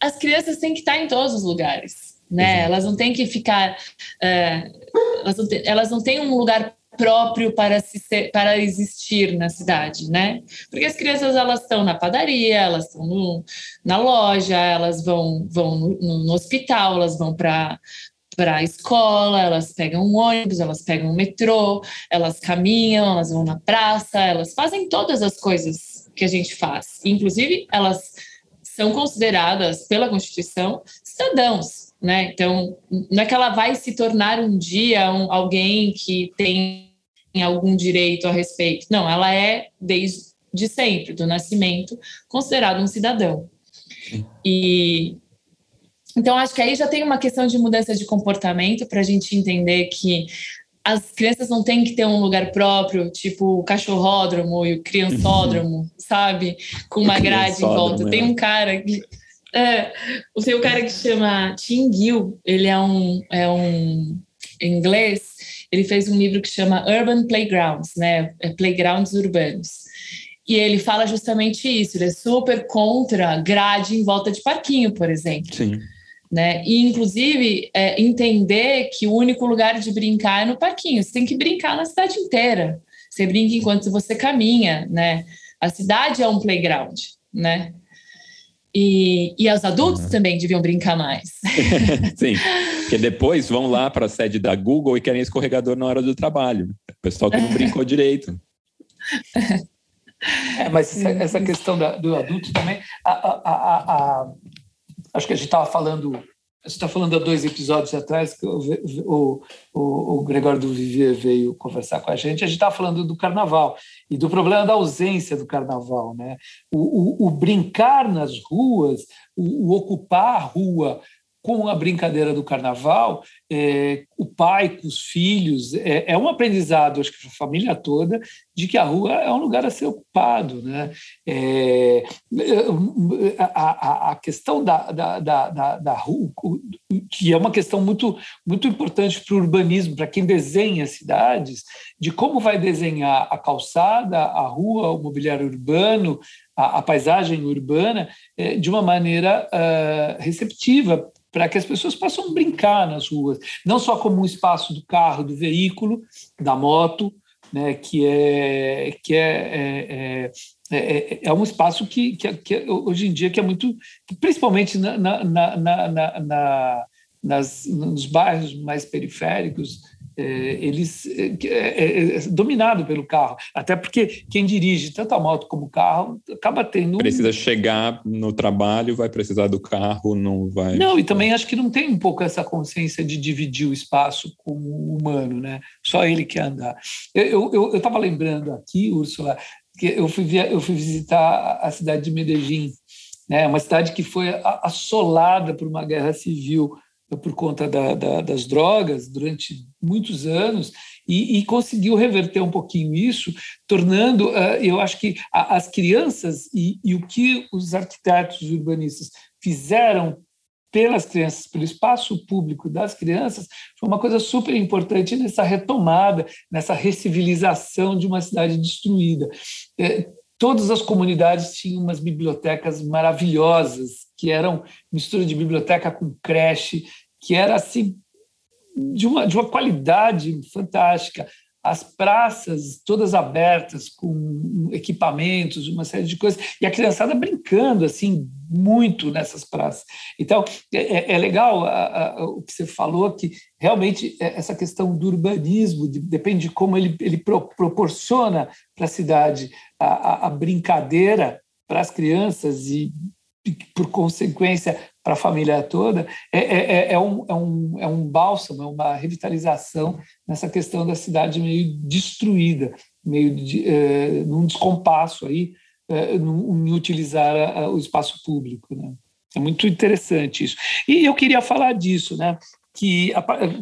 as crianças têm que estar em todos os lugares, né? Elas não têm que ficar, uh, elas, não têm, elas não têm um lugar próprio para, se ser, para existir na cidade, né? Porque as crianças elas estão na padaria, elas estão no, na loja, elas vão, vão no, no hospital, elas vão para para a escola, elas pegam um ônibus, elas pegam um metrô, elas caminham, elas vão na praça, elas fazem todas as coisas que a gente faz. Inclusive, elas são consideradas pela Constituição cidadãos, né? Então, não é que ela vai se tornar um dia um, alguém que tem algum direito a respeito. Não, ela é, desde sempre, do nascimento, considerada um cidadão. E então acho que aí já tem uma questão de mudança de comportamento para a gente entender que as crianças não têm que ter um lugar próprio, tipo o cachorródromo e o criançódromo, uhum. sabe? Com uma grade em volta. Tem um cara que. É, tem um cara que chama Tim Gill, ele é um, é um inglês ele fez um livro que chama Urban Playgrounds, né? É playgrounds urbanos. E ele fala justamente isso, ele é super contra grade em volta de parquinho, por exemplo. Sim. Né? E, inclusive, é, entender que o único lugar de brincar é no parquinho. Você tem que brincar na cidade inteira. Você brinca enquanto você caminha, né? A cidade é um playground, né? E, e os adultos uhum. também deviam brincar mais. Sim, porque depois vão lá para a sede da Google e querem escorregador na hora do trabalho. O pessoal que não brincou direito. É, mas essa, essa questão da, do adulto também, a, a, a, acho que a gente estava falando você está falando há dois episódios atrás que o, o, o, o Gregório do Vivier veio conversar com a gente, a gente estava falando do carnaval e do problema da ausência do carnaval. Né? O, o brincar nas ruas, o, ocupar a rua com a brincadeira do carnaval, é, o pai com os filhos, é, é, um aprendizado, acho que para a família toda, de que a rua é um lugar a ser ocupado. Né? É, a, a, a, questão da, da, da, da, rua, que é uma questão muito, muito importante para o urbanismo, para quem desenha cidades, de como vai desenhar a calçada, a rua, o mobiliário urbano, a, a paisagem urbana, é, de uma maneira uh, receptiva para que as pessoas possam brincar nas ruas, não só como um espaço do carro, do veículo, da moto, né, que é que é, é, é, é um espaço que, que, que, hoje em dia que é muito, principalmente na, na, na, na nas, nos bairros mais periféricos, é, eles é, é, é, dominado pelo carro, até porque quem dirige tanto a moto como o carro acaba tendo precisa chegar no trabalho, vai precisar do carro, não vai. Não, e também acho que não tem um pouco essa consciência de dividir o espaço com o humano, né? Só ele quer andar. Eu estava lembrando aqui, Úrsula, que eu fui, via, eu fui visitar a cidade de Medellín, né? Uma cidade que foi assolada por uma guerra civil por conta da, da, das drogas durante muitos anos e, e, conseguiu reverter um pouquinho isso, tornando, uh, eu acho que a, as crianças e, e, o que os arquitetos urbanistas fizeram pelas crianças, pelo espaço público das crianças, foi uma coisa super importante nessa retomada, nessa recivilização de uma cidade destruída. É, todas as comunidades tinham umas bibliotecas maravilhosas, que eram mistura de biblioteca com creche, que era assim de uma, de uma qualidade fantástica. As praças todas abertas, com equipamentos, uma série de coisas, e a criançada brincando assim muito nessas praças. Então, é, é, é legal a, a, o que você falou, que realmente é, essa questão do urbanismo, de, depende de como ele, ele pro, proporciona para a cidade a, a brincadeira para as crianças e, por consequência, para a família toda, é, é, é, é, um, é, um, é um bálsamo, é uma revitalização nessa questão da cidade meio destruída, meio de, é, num descompasso aí, é, em utilizar a, o espaço público. Né? É muito interessante isso. E eu queria falar disso, né? que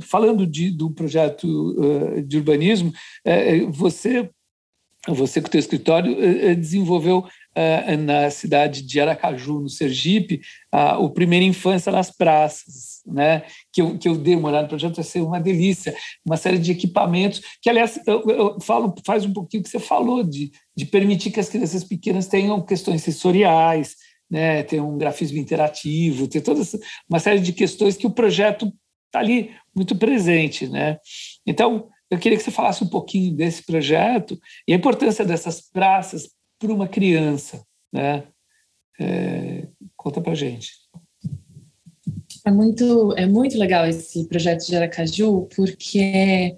falando de, do projeto uh, de urbanismo, uh, você você com o teu escritório desenvolveu na cidade de Aracaju, no Sergipe, uh, o Primeira Infância nas Praças, né? que, eu, que eu dei uma olhada no projeto, vai ser uma delícia, uma série de equipamentos, que, aliás, eu, eu falo, faz um pouquinho que você falou, de, de permitir que as crianças pequenas tenham questões sensoriais, né, ter um grafismo interativo, ter toda uma série de questões que o projeto está ali muito presente. Né? Então, eu queria que você falasse um pouquinho desse projeto e a importância dessas praças para uma criança, né? É, conta para gente. É muito, é muito legal esse projeto de Aracaju, porque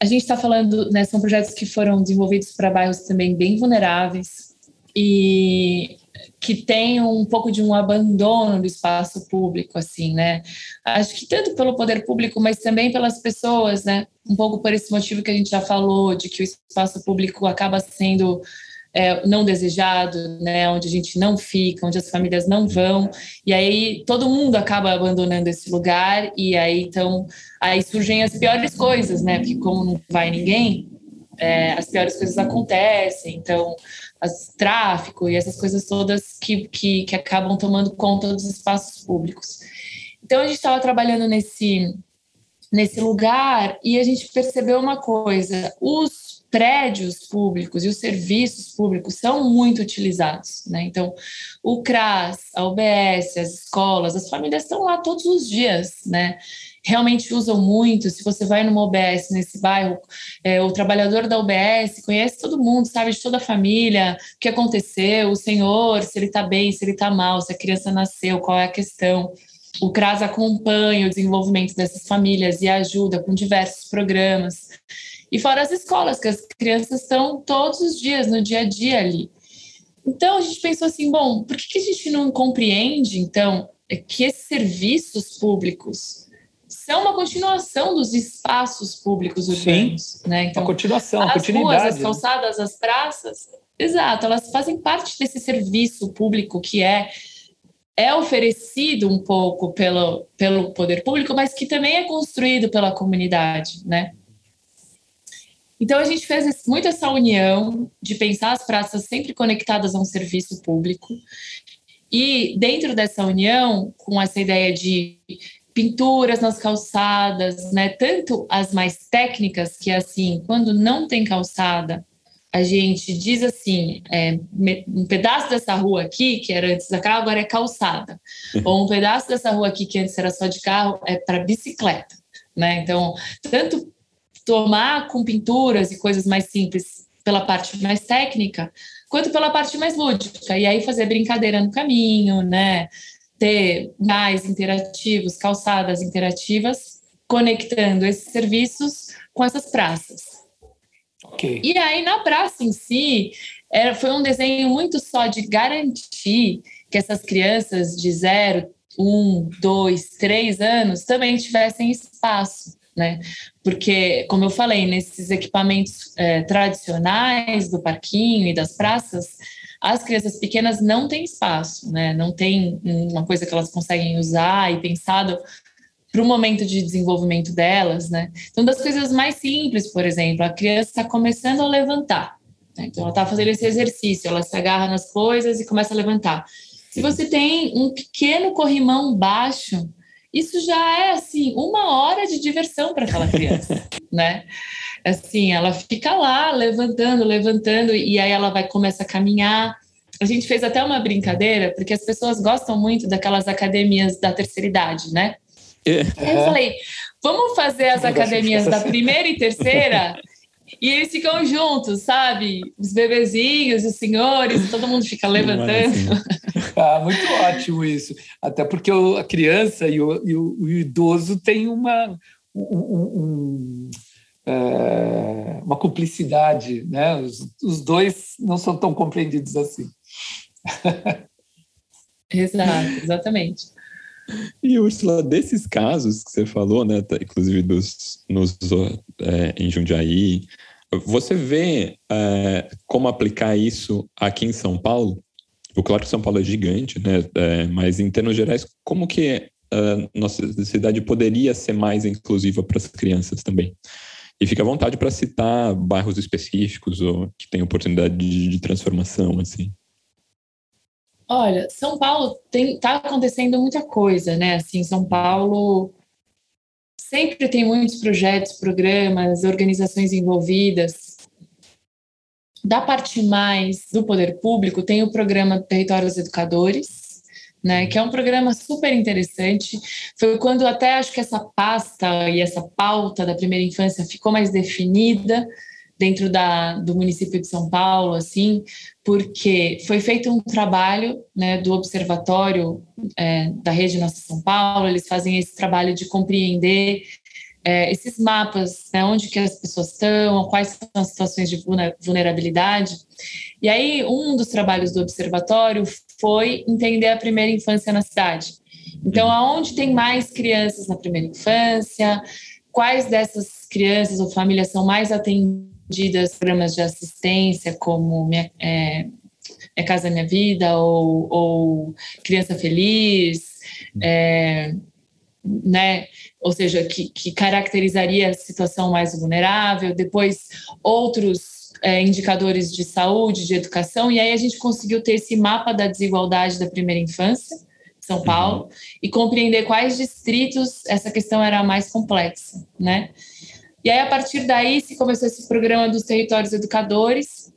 a gente está falando, né, são projetos que foram desenvolvidos para bairros também bem vulneráveis e que tem um pouco de um abandono do espaço público, assim, né? Acho que tanto pelo poder público, mas também pelas pessoas, né? Um pouco por esse motivo que a gente já falou, de que o espaço público acaba sendo é, não desejado, né, onde a gente não fica, onde as famílias não vão, e aí todo mundo acaba abandonando esse lugar, e aí então aí surgem as piores coisas, né, porque como não vai ninguém, é, as piores coisas acontecem, então as, tráfico e essas coisas todas que, que, que acabam tomando conta dos espaços públicos. Então a gente estava trabalhando nesse nesse lugar e a gente percebeu uma coisa: os prédios públicos e os serviços públicos são muito utilizados. Né? Então, o CRAS, a UBS, as escolas, as famílias estão lá todos os dias. Né? Realmente usam muito. Se você vai numa UBS nesse bairro, é, o trabalhador da UBS conhece todo mundo, sabe de toda a família, o que aconteceu, o senhor, se ele está bem, se ele está mal, se a criança nasceu, qual é a questão. O CRAS acompanha o desenvolvimento dessas famílias e ajuda com diversos programas. E fora as escolas, que as crianças estão todos os dias, no dia a dia ali. Então a gente pensou assim, bom, por que, que a gente não compreende, então, é que esses serviços públicos são uma continuação dos espaços públicos urbanos. Sim, né? Então, a continuação, as ruas, as né? calçadas, as praças, exato, elas fazem parte desse serviço público que é é oferecido um pouco pelo, pelo poder público, mas que também é construído pela comunidade, né? Então a gente fez muito essa união de pensar as praças sempre conectadas a um serviço público e dentro dessa união, com essa ideia de pinturas nas calçadas, né, tanto as mais técnicas que é assim, quando não tem calçada, a gente diz assim, é, um pedaço dessa rua aqui, que era antes da carro, agora é calçada. Ou um pedaço dessa rua aqui, que antes era só de carro, é para bicicleta. Né? Então, tanto tomar com pinturas e coisas mais simples pela parte mais técnica, quanto pela parte mais lúdica. E aí fazer brincadeira no caminho, né? Ter mais interativos, calçadas interativas, conectando esses serviços com essas praças. Okay. E aí, na praça em si, era, foi um desenho muito só de garantir que essas crianças de zero, um, dois, três anos também tivessem espaço, né? Porque, como eu falei, nesses equipamentos é, tradicionais do parquinho e das praças, as crianças pequenas não têm espaço, né? Não tem uma coisa que elas conseguem usar e pensado para o momento de desenvolvimento delas, né? Então, das coisas mais simples, por exemplo, a criança está começando a levantar. Né? Então, ela está fazendo esse exercício, ela se agarra nas coisas e começa a levantar. Se você tem um pequeno corrimão baixo, isso já é assim uma hora de diversão para aquela criança, né? Assim, ela fica lá levantando, levantando e aí ela vai começa a caminhar. A gente fez até uma brincadeira porque as pessoas gostam muito daquelas academias da terceira idade, né? Aí eu falei, vamos fazer as academias da primeira e terceira e eles ficam juntos, sabe? Os bebezinhos, os senhores, todo mundo fica levantando. Ah, muito ótimo isso. Até porque a criança e o, e o, o idoso têm uma, um, um, é, uma cumplicidade, né? Os, os dois não são tão compreendidos assim. Exato, exatamente. E, Úrsula, desses casos que você falou, né, tá, inclusive dos, nos, é, em Jundiaí, você vê é, como aplicar isso aqui em São Paulo? O claro que São Paulo é gigante, né? É, mas em termos gerais, como que a é, nossa cidade poderia ser mais inclusiva para as crianças também? E fica à vontade para citar bairros específicos ou que tem oportunidade de, de transformação, assim. Olha, São Paulo tem tá acontecendo muita coisa, né? Assim, São Paulo sempre tem muitos projetos, programas, organizações envolvidas. Da parte mais do poder público, tem o programa Territórios Educadores, né, que é um programa super interessante. Foi quando até acho que essa pasta e essa pauta da primeira infância ficou mais definida, dentro da, do município de São Paulo, assim, porque foi feito um trabalho né, do observatório é, da Rede Nossa São Paulo, eles fazem esse trabalho de compreender é, esses mapas, né, onde que as pessoas estão, quais são as situações de vulnerabilidade. E aí, um dos trabalhos do observatório foi entender a primeira infância na cidade. Então, aonde tem mais crianças na primeira infância, quais dessas crianças ou famílias são mais atendidas programas de assistência, como Minha, é, minha Casa Minha Vida ou, ou Criança Feliz, é, né? Ou seja, que, que caracterizaria a situação mais vulnerável, depois outros é, indicadores de saúde, de educação, e aí a gente conseguiu ter esse mapa da desigualdade da primeira infância, São Paulo, uhum. e compreender quais distritos essa questão era mais complexa, né? E aí, a partir daí, se começou esse programa dos territórios educadores,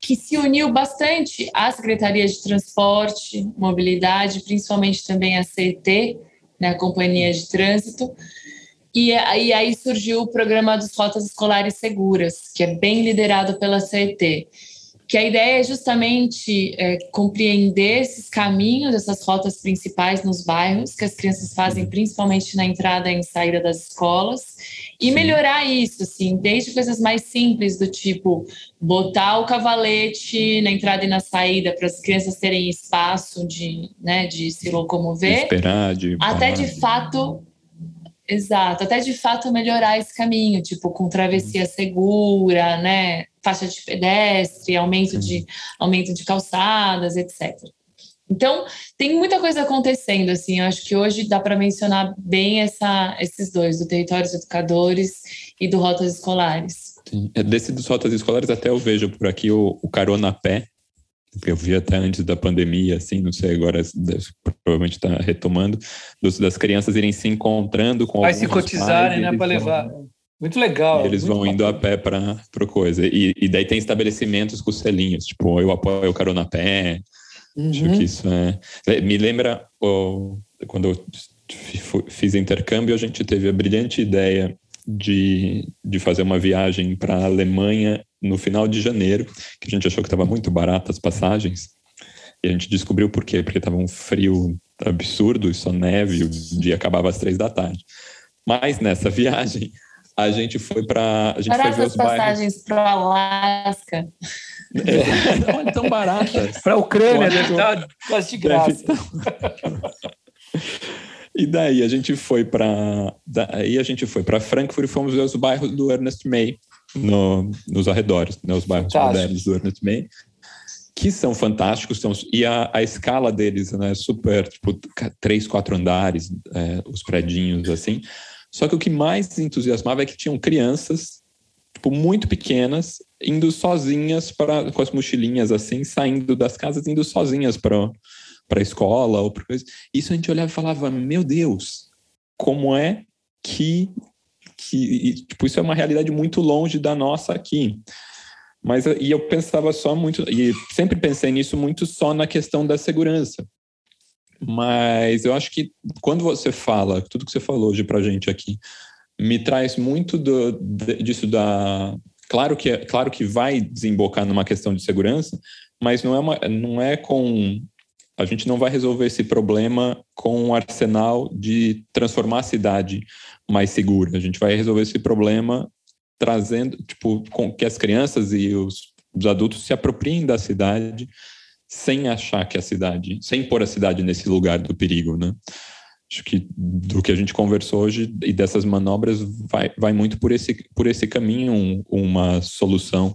que se uniu bastante à Secretaria de Transporte, Mobilidade, principalmente também à CET, né, Companhia de Trânsito, e, e aí surgiu o programa dos Rotas Escolares Seguras, que é bem liderado pela CET, que a ideia é justamente é, compreender esses caminhos, essas rotas principais nos bairros que as crianças fazem, principalmente na entrada e saída das escolas, E Sim. melhorar isso, assim, desde coisas mais simples, do tipo botar o cavalete na entrada e na saída para as crianças terem espaço de, né, de se locomover. Esperar, de até de fato. Exato, até de fato melhorar esse caminho, tipo, com travessia segura, né? Faixa de pedestre, aumento de, aumento de calçadas, etc. Então, tem muita coisa acontecendo, assim, eu acho que hoje dá para mencionar bem essa, esses dois, do Territórios Educadores e do Rotas Escolares. Sim. É, desse dos Rotas Escolares até eu vejo por aqui o, o Carona Pé, que eu vi até antes da pandemia, assim, não sei, agora provavelmente está retomando, dos, das crianças irem se encontrando com Vai se cotizarem, né, para levar... Muito legal. Eles muito vão indo a pé para a coisa. E, e daí tem estabelecimentos com selinhos, tipo, eu apoio o Carona Pé, Uhum. Acho que uhum. isso é. é me lembra oh, quando eu fiz intercâmbio, a gente teve a brilhante ideia de, de fazer uma viagem para a Alemanha no final de janeiro, que a gente achou que estava muito barato as passagens. E a gente descobriu por quê, porque estava um frio absurdo e só neve, o dia acabava às três da tarde. Mas nessa viagem, a gente foi para Baratas passagens para o Alasca. É, olha, tão baratas. Para a Ucrânia deve estar quase de graça. E daí a gente foi para daí a gente foi para Frankfurt e fomos ver os bairros do Ernest May no, nos arredores, né, os bairros Fantástico. modernos do Ernest May, que são fantásticos, são, e a, a escala deles né, é super, tipo, três, quatro andares, é, os predinhos assim. Só que o que mais entusiasmava é que tinham crianças tipo, muito pequenas, indo sozinhas para com as mochilinhas assim, saindo das casas, indo sozinhas para para escola ou para coisa. Isso a gente olhava e falava: "Meu Deus, como é que que e, tipo isso é uma realidade muito longe da nossa aqui". Mas e eu pensava só muito e sempre pensei nisso muito só na questão da segurança. Mas eu acho que quando você fala tudo que você falou hoje para gente aqui me traz muito do, disso da. Claro que, claro que vai desembocar numa questão de segurança, mas não é, uma, não é com. A gente não vai resolver esse problema com um arsenal de transformar a cidade mais segura. A gente vai resolver esse problema trazendo, tipo, com que as crianças e os, os adultos se apropriem da cidade sem achar que a cidade, sem pôr a cidade nesse lugar do perigo, né? Acho que do que a gente conversou hoje e dessas manobras vai, vai muito por esse, por esse caminho um, uma solução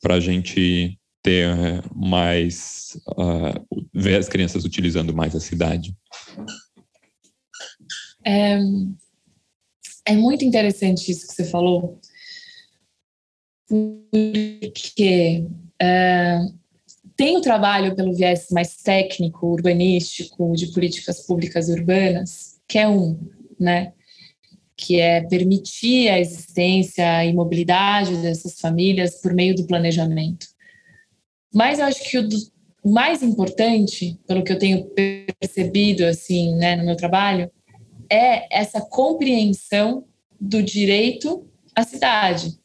para a gente ter eh, mais uh, ver as crianças utilizando mais a cidade. É, é muito interessante isso que você falou, porque é, tem o trabalho pelo viés mais técnico, urbanístico, de políticas públicas urbanas, que é um, né? Que é permitir a existência e mobilidade dessas famílias por meio do planejamento. Mas eu acho que o mais importante, pelo que eu tenho percebido assim, né, no meu trabalho, é essa compreensão do direito à cidade.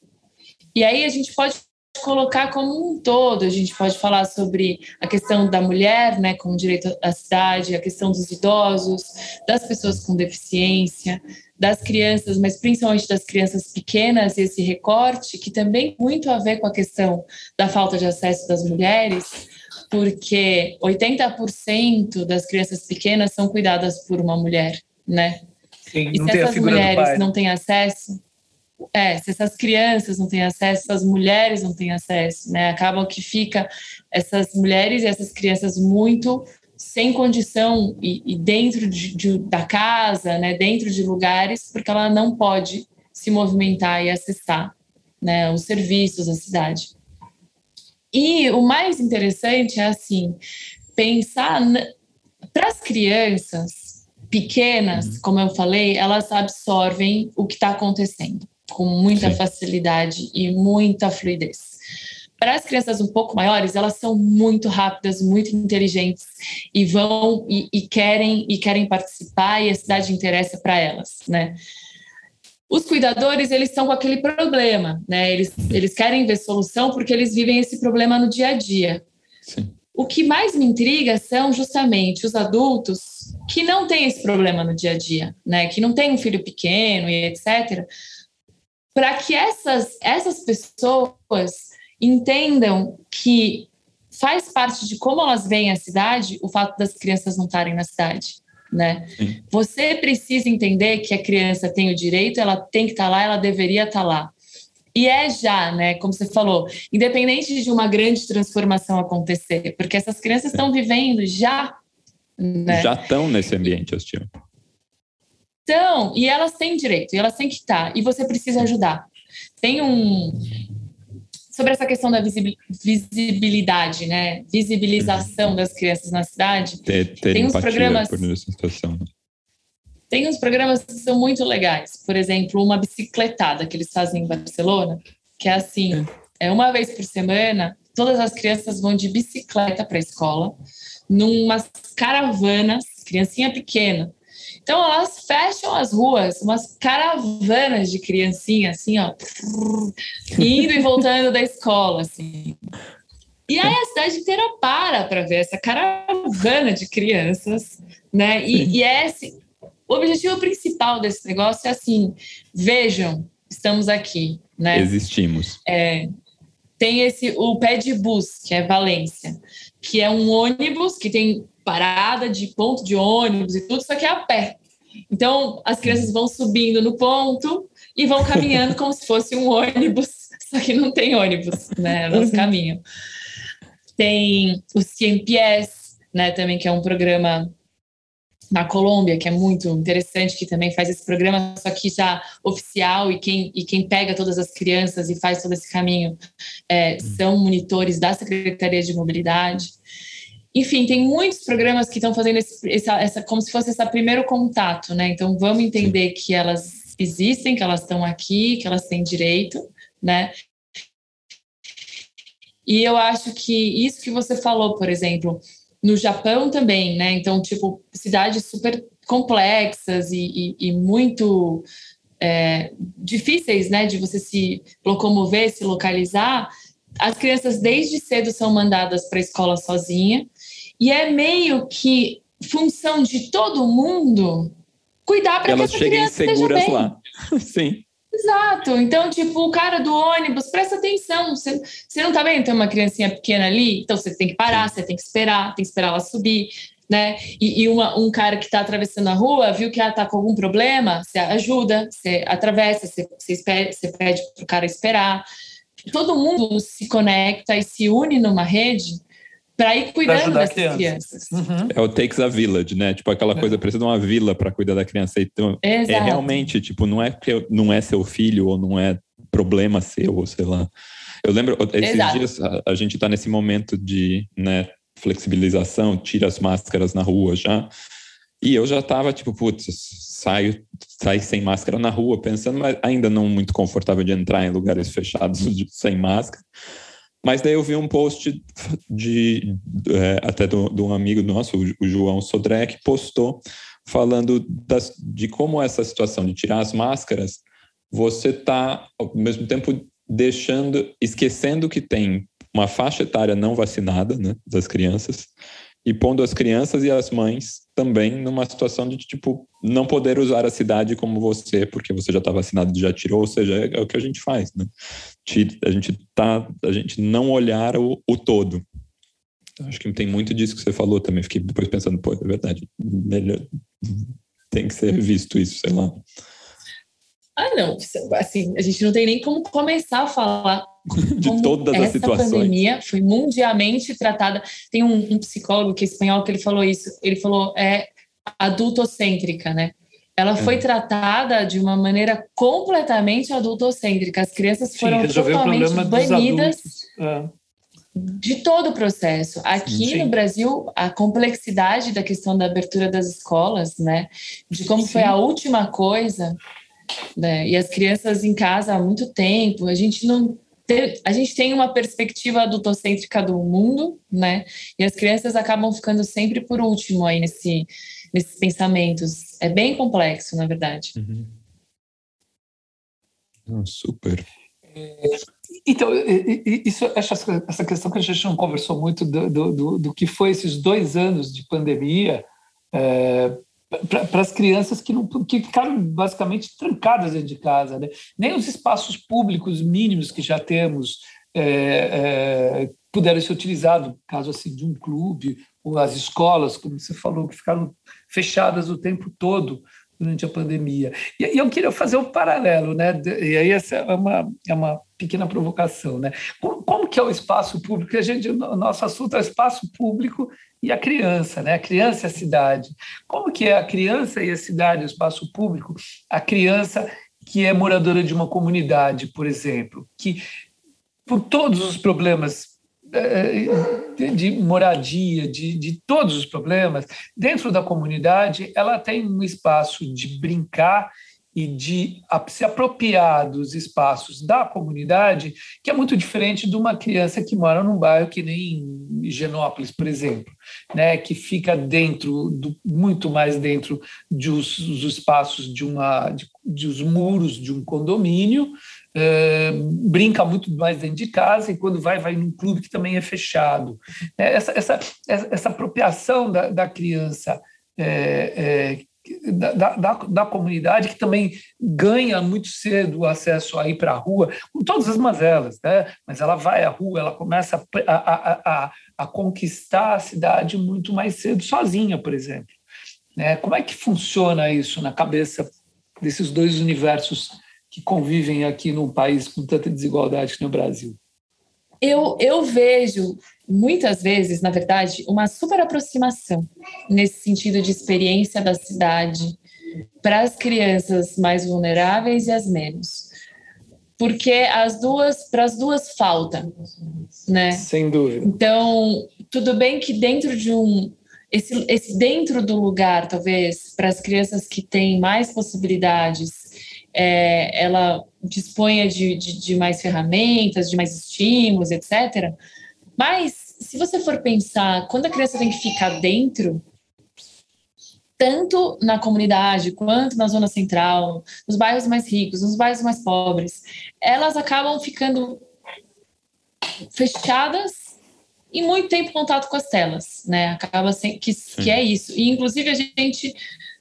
E aí a gente pode colocar como um todo. A gente pode falar sobre a questão da mulher, né, com direito à cidade, a questão dos idosos, das pessoas com deficiência, das crianças, mas principalmente das crianças pequenas, esse recorte, que também tem muito a ver com a questão da falta de acesso das mulheres, porque 80% das crianças pequenas são cuidadas por uma mulher, né? Sim, e se essas mulheres não têm acesso, é, se essas crianças não têm acesso, essas mulheres não têm acesso, né? Acabam que fica essas mulheres e essas crianças muito sem condição e, e dentro de, de, da casa, né? Dentro de lugares, porque ela não pode se movimentar e acessar, né? Os serviços da cidade. E o mais interessante é assim pensar para as crianças pequenas, uhum. como eu falei, elas absorvem o que está acontecendo com muita Sim. facilidade e muita fluidez. Para as crianças um pouco maiores, elas são muito rápidas, muito inteligentes e vão e, e querem e querem participar e a cidade interessa para elas, né? Os cuidadores, eles estão com aquele problema, né? Eles, eles querem ver solução porque eles vivem esse problema no dia a dia. Sim. O que mais me intriga são justamente os adultos que não têm esse problema no dia a dia, né? Que não têm um filho pequeno e etc para que essas, essas pessoas entendam que faz parte de como elas veem a cidade o fato das crianças não estarem na cidade. Né? Você precisa entender que a criança tem o direito, ela tem que estar tá lá, ela deveria estar tá lá. E é já, né? Como você falou, independente de uma grande transformação acontecer, porque essas crianças estão vivendo já. Né? Já estão nesse ambiente hostil. Então, e elas têm direito, e elas têm que estar, e você precisa ajudar. Tem um. Sobre essa questão da visibilidade, né? Visibilização das crianças na cidade. Ter, ter tem uns programas. Por essa situação. Né? Tem uns programas que são muito legais. Por exemplo, uma bicicletada que eles fazem em Barcelona, que é assim: é uma vez por semana, todas as crianças vão de bicicleta para a escola, numas caravanas, criancinha pequena. Então elas fecham as ruas, umas caravanas de criancinha, assim, ó, indo e voltando da escola, assim. E aí a cidade inteira para para ver essa caravana de crianças, né? E, e é esse, o objetivo principal desse negócio é assim: vejam, estamos aqui, né? Existimos. É, tem esse o pé de bus, que é Valência, que é um ônibus que tem parada de ponto de ônibus e tudo, só que é a pé. Então, as crianças vão subindo no ponto e vão caminhando como se fosse um ônibus, só que não tem ônibus, né? Elas uhum. caminham. Tem o CMPS, né, também, que é um programa na Colômbia, que é muito interessante, que também faz esse programa, só que já oficial, e quem, e quem pega todas as crianças e faz todo esse caminho é, são monitores da Secretaria de Mobilidade. Enfim, tem muitos programas que estão fazendo esse, essa, essa, como se fosse esse primeiro contato, né? Então, vamos entender que elas existem, que elas estão aqui, que elas têm direito, né? E eu acho que isso que você falou, por exemplo, no Japão também, né? Então, tipo, cidades super complexas e, e, e muito é, difíceis, né? De você se locomover, se localizar. As crianças desde cedo são mandadas para a escola sozinha e é meio que função de todo mundo cuidar para que elas cheguem seguras lá. Sim. Exato. Então, tipo, o cara do ônibus, presta atenção. Você, você não tá vendo? Tem uma criancinha pequena ali, então você tem que parar, você tem que esperar, tem que esperar ela subir, né? E, e uma, um cara que está atravessando a rua viu que ela tá com algum problema, você ajuda, você atravessa, você, você, espera, você pede pro cara esperar. Todo mundo se conecta e se une numa rede para ir cuidando das crianças. Uhum. É o takes a village, né? Tipo aquela coisa, precisa de uma vila para cuidar da criança. Então, é Exato. é realmente, tipo, não é que não é seu filho ou não é problema seu, ou sei lá. Eu lembro, esses Exato. dias a, a gente está nesse momento de né, flexibilização, tira as máscaras na rua já. E eu já estava tipo, putz, saio, saio sem máscara na rua, pensando, mas ainda não muito confortável de entrar em lugares fechados de, sem máscara. Mas daí eu vi um post de, é, até de um amigo nosso, o João Sodré, que postou falando das, de como essa situação de tirar as máscaras, você está, ao mesmo tempo, deixando, esquecendo que tem uma faixa etária não vacinada né, das crianças, e pondo as crianças e as mães também numa situação de tipo não poder usar a cidade como você, porque você já está vacinado e já tirou, ou seja, é, é, o que a gente faz, né? A gente tá, a gente não olhar o, o todo. Acho que tem muito disso que você falou também. Fiquei depois pensando, pô, é verdade, melhor tem que ser visto isso, sei lá. Ah, não, assim, a gente não tem nem como começar a falar de todas as situações. Essa pandemia foi mundialmente tratada. Tem um, um, psicólogo que é espanhol que ele falou isso. Ele falou é adultocêntrica, né? Ela foi é. tratada de uma maneira completamente adultocêntrica. As crianças foram sim, totalmente banidas é. de todo o processo. Aqui sim. no Brasil, a complexidade da questão da abertura das escolas, né? De como sim. foi a última coisa né? E as crianças em casa há muito tempo, a gente não a gente tem uma perspectiva adultocêntrica do mundo, né? E as crianças acabam ficando sempre por último aí nesse, nesses pensamentos. É bem complexo, na verdade. Uhum. Oh, super. É, então, isso, essa questão que a gente não conversou muito do, do, do que foi esses dois anos de pandemia, é, para as crianças que, não, que ficaram basicamente trancadas dentro de casa. Né? Nem os espaços públicos mínimos que já temos é, é, puderam ser utilizados, caso assim de um clube, ou as escolas, como você falou, que ficaram fechadas o tempo todo durante a pandemia. E, eu queria fazer um paralelo, né? E aí essa é uma, é uma pequena provocação, né? Como, como que é o espaço público? A gente, o nosso assunto é o espaço público e a criança, né? A criança e a cidade. Como que é a criança e a cidade, o espaço público? A criança que é moradora de uma comunidade, por exemplo, que por todos os problemas de moradia, de, de todos os problemas, dentro da comunidade, ela tem um espaço de brincar e de se apropriar dos espaços da comunidade, que é muito diferente de uma criança que mora num bairro que nem Genópolis, por exemplo, né, que fica dentro, do, muito mais dentro dos, dos espaços de uma, de, de os muros de um condomínio, brinca muito mais dentro de casa e quando vai, vai num clube que também é fechado. É, essa, essa, essa apropriação da, da criança é, é, da, da, da, comunidade que também ganha muito cedo o acesso a ir para a rua, com todas as mazelas, né? mas ela vai à rua, ela começa a, a, a, a conquistar a cidade muito mais cedo, sozinha, por exemplo. Né? Como é que funciona isso na cabeça desses dois universos que convivem aqui num país com tanta desigualdade no Brasil? Eu, eu vejo muitas vezes, na verdade, uma super aproximação nesse sentido de experiência da cidade para as crianças mais vulneráveis e as menos. Porque as duas, para as duas falta, né? Sem dúvida. Então, tudo bem que dentro de um esse, esse dentro do lugar, talvez, para as crianças que têm mais possibilidades é, ela disponha de, de, de, mais ferramentas, de mais estímulos, etc. Mas, se você for pensar, quando a criança tem que ficar dentro, tanto na comunidade quanto na zona central, nos bairros mais ricos, nos bairros mais pobres, elas acabam ficando fechadas e muito tempo em contato com as telas, né? Acaba sem, que, que é isso. E inclusive a gente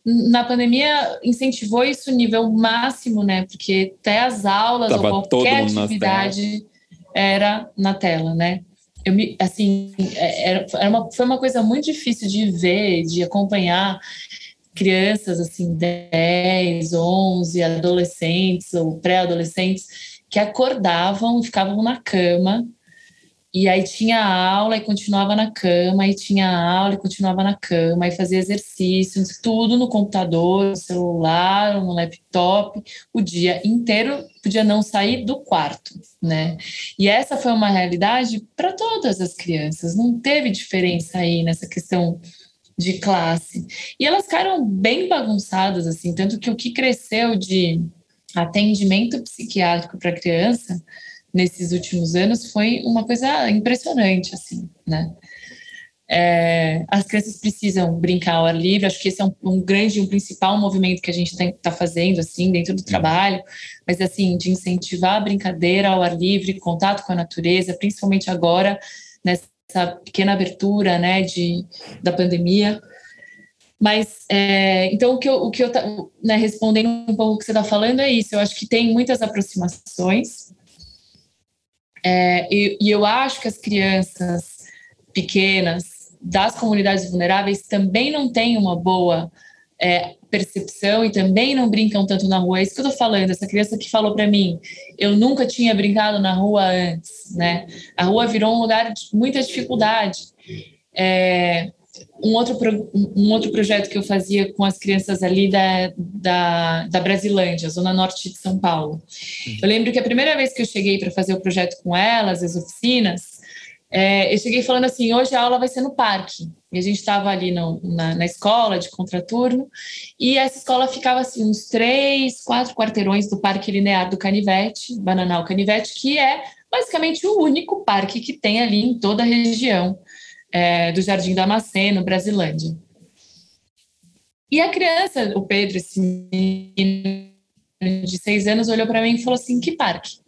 na pandemia incentivou isso no nível máximo, né? Porque até as aulas Tava ou qualquer atividade era na tela, né? Eu me, assim, é, era, era uma, foi uma coisa muito difícil de ver, de acompanhar crianças assim, 10, 11, adolescentes ou pré-adolescentes que acordavam e ficavam na cama e aí tinha aula e continuava na cama, e tinha aula e continuava na cama, e fazia exercícios, tudo no computador, no celular, no laptop, o dia inteiro, podia não sair do quarto, né? E essa foi uma realidade para todas as crianças, não teve diferença aí nessa questão de classe. E elas ficaram bem bagunçadas, assim, tanto que o que cresceu de atendimento psiquiátrico para criança nesses últimos anos foi uma coisa impressionante, assim, né? É, as crianças precisam brincar ao ar livre, acho que esse é um, um grande, um principal movimento que a gente está fazendo, assim, dentro do trabalho, mas, assim, de incentivar a brincadeira ao ar livre, contato com a natureza, principalmente agora, nessa pequena abertura, né, de, da pandemia, mas, é, então, o que eu, o que eu né, respondendo um pouco o que você está falando é isso. Eu acho que tem muitas aproximações, é, e, e eu acho que as crianças pequenas das comunidades vulneráveis também não têm uma boa é, percepção e também não brincam tanto na rua. É isso que eu estou falando. Essa criança que falou para mim, eu nunca tinha brincado na rua antes, né? A rua virou um lugar de muita dificuldade. É, um outro, um outro projeto que eu fazia com as crianças ali da, da, da Brasilândia, zona norte de São Paulo. Uhum. Eu lembro que a primeira vez que eu cheguei para fazer o projeto com elas, as oficinas, é, eu cheguei falando assim, hoje a aula vai ser no parque. E a gente estava ali no, na, na, escola de contraturno, e essa escola ficava assim, uns três, quatro quarteirões do Parque Linear do Canivete, Bananal Canivete, que é basicamente o único parque que tem ali em toda a região é, do Jardim Damasceno, Brasilândia. E a criança, o Pedro, esse menino de seis anos, olhou para mim e falou assim: que parque?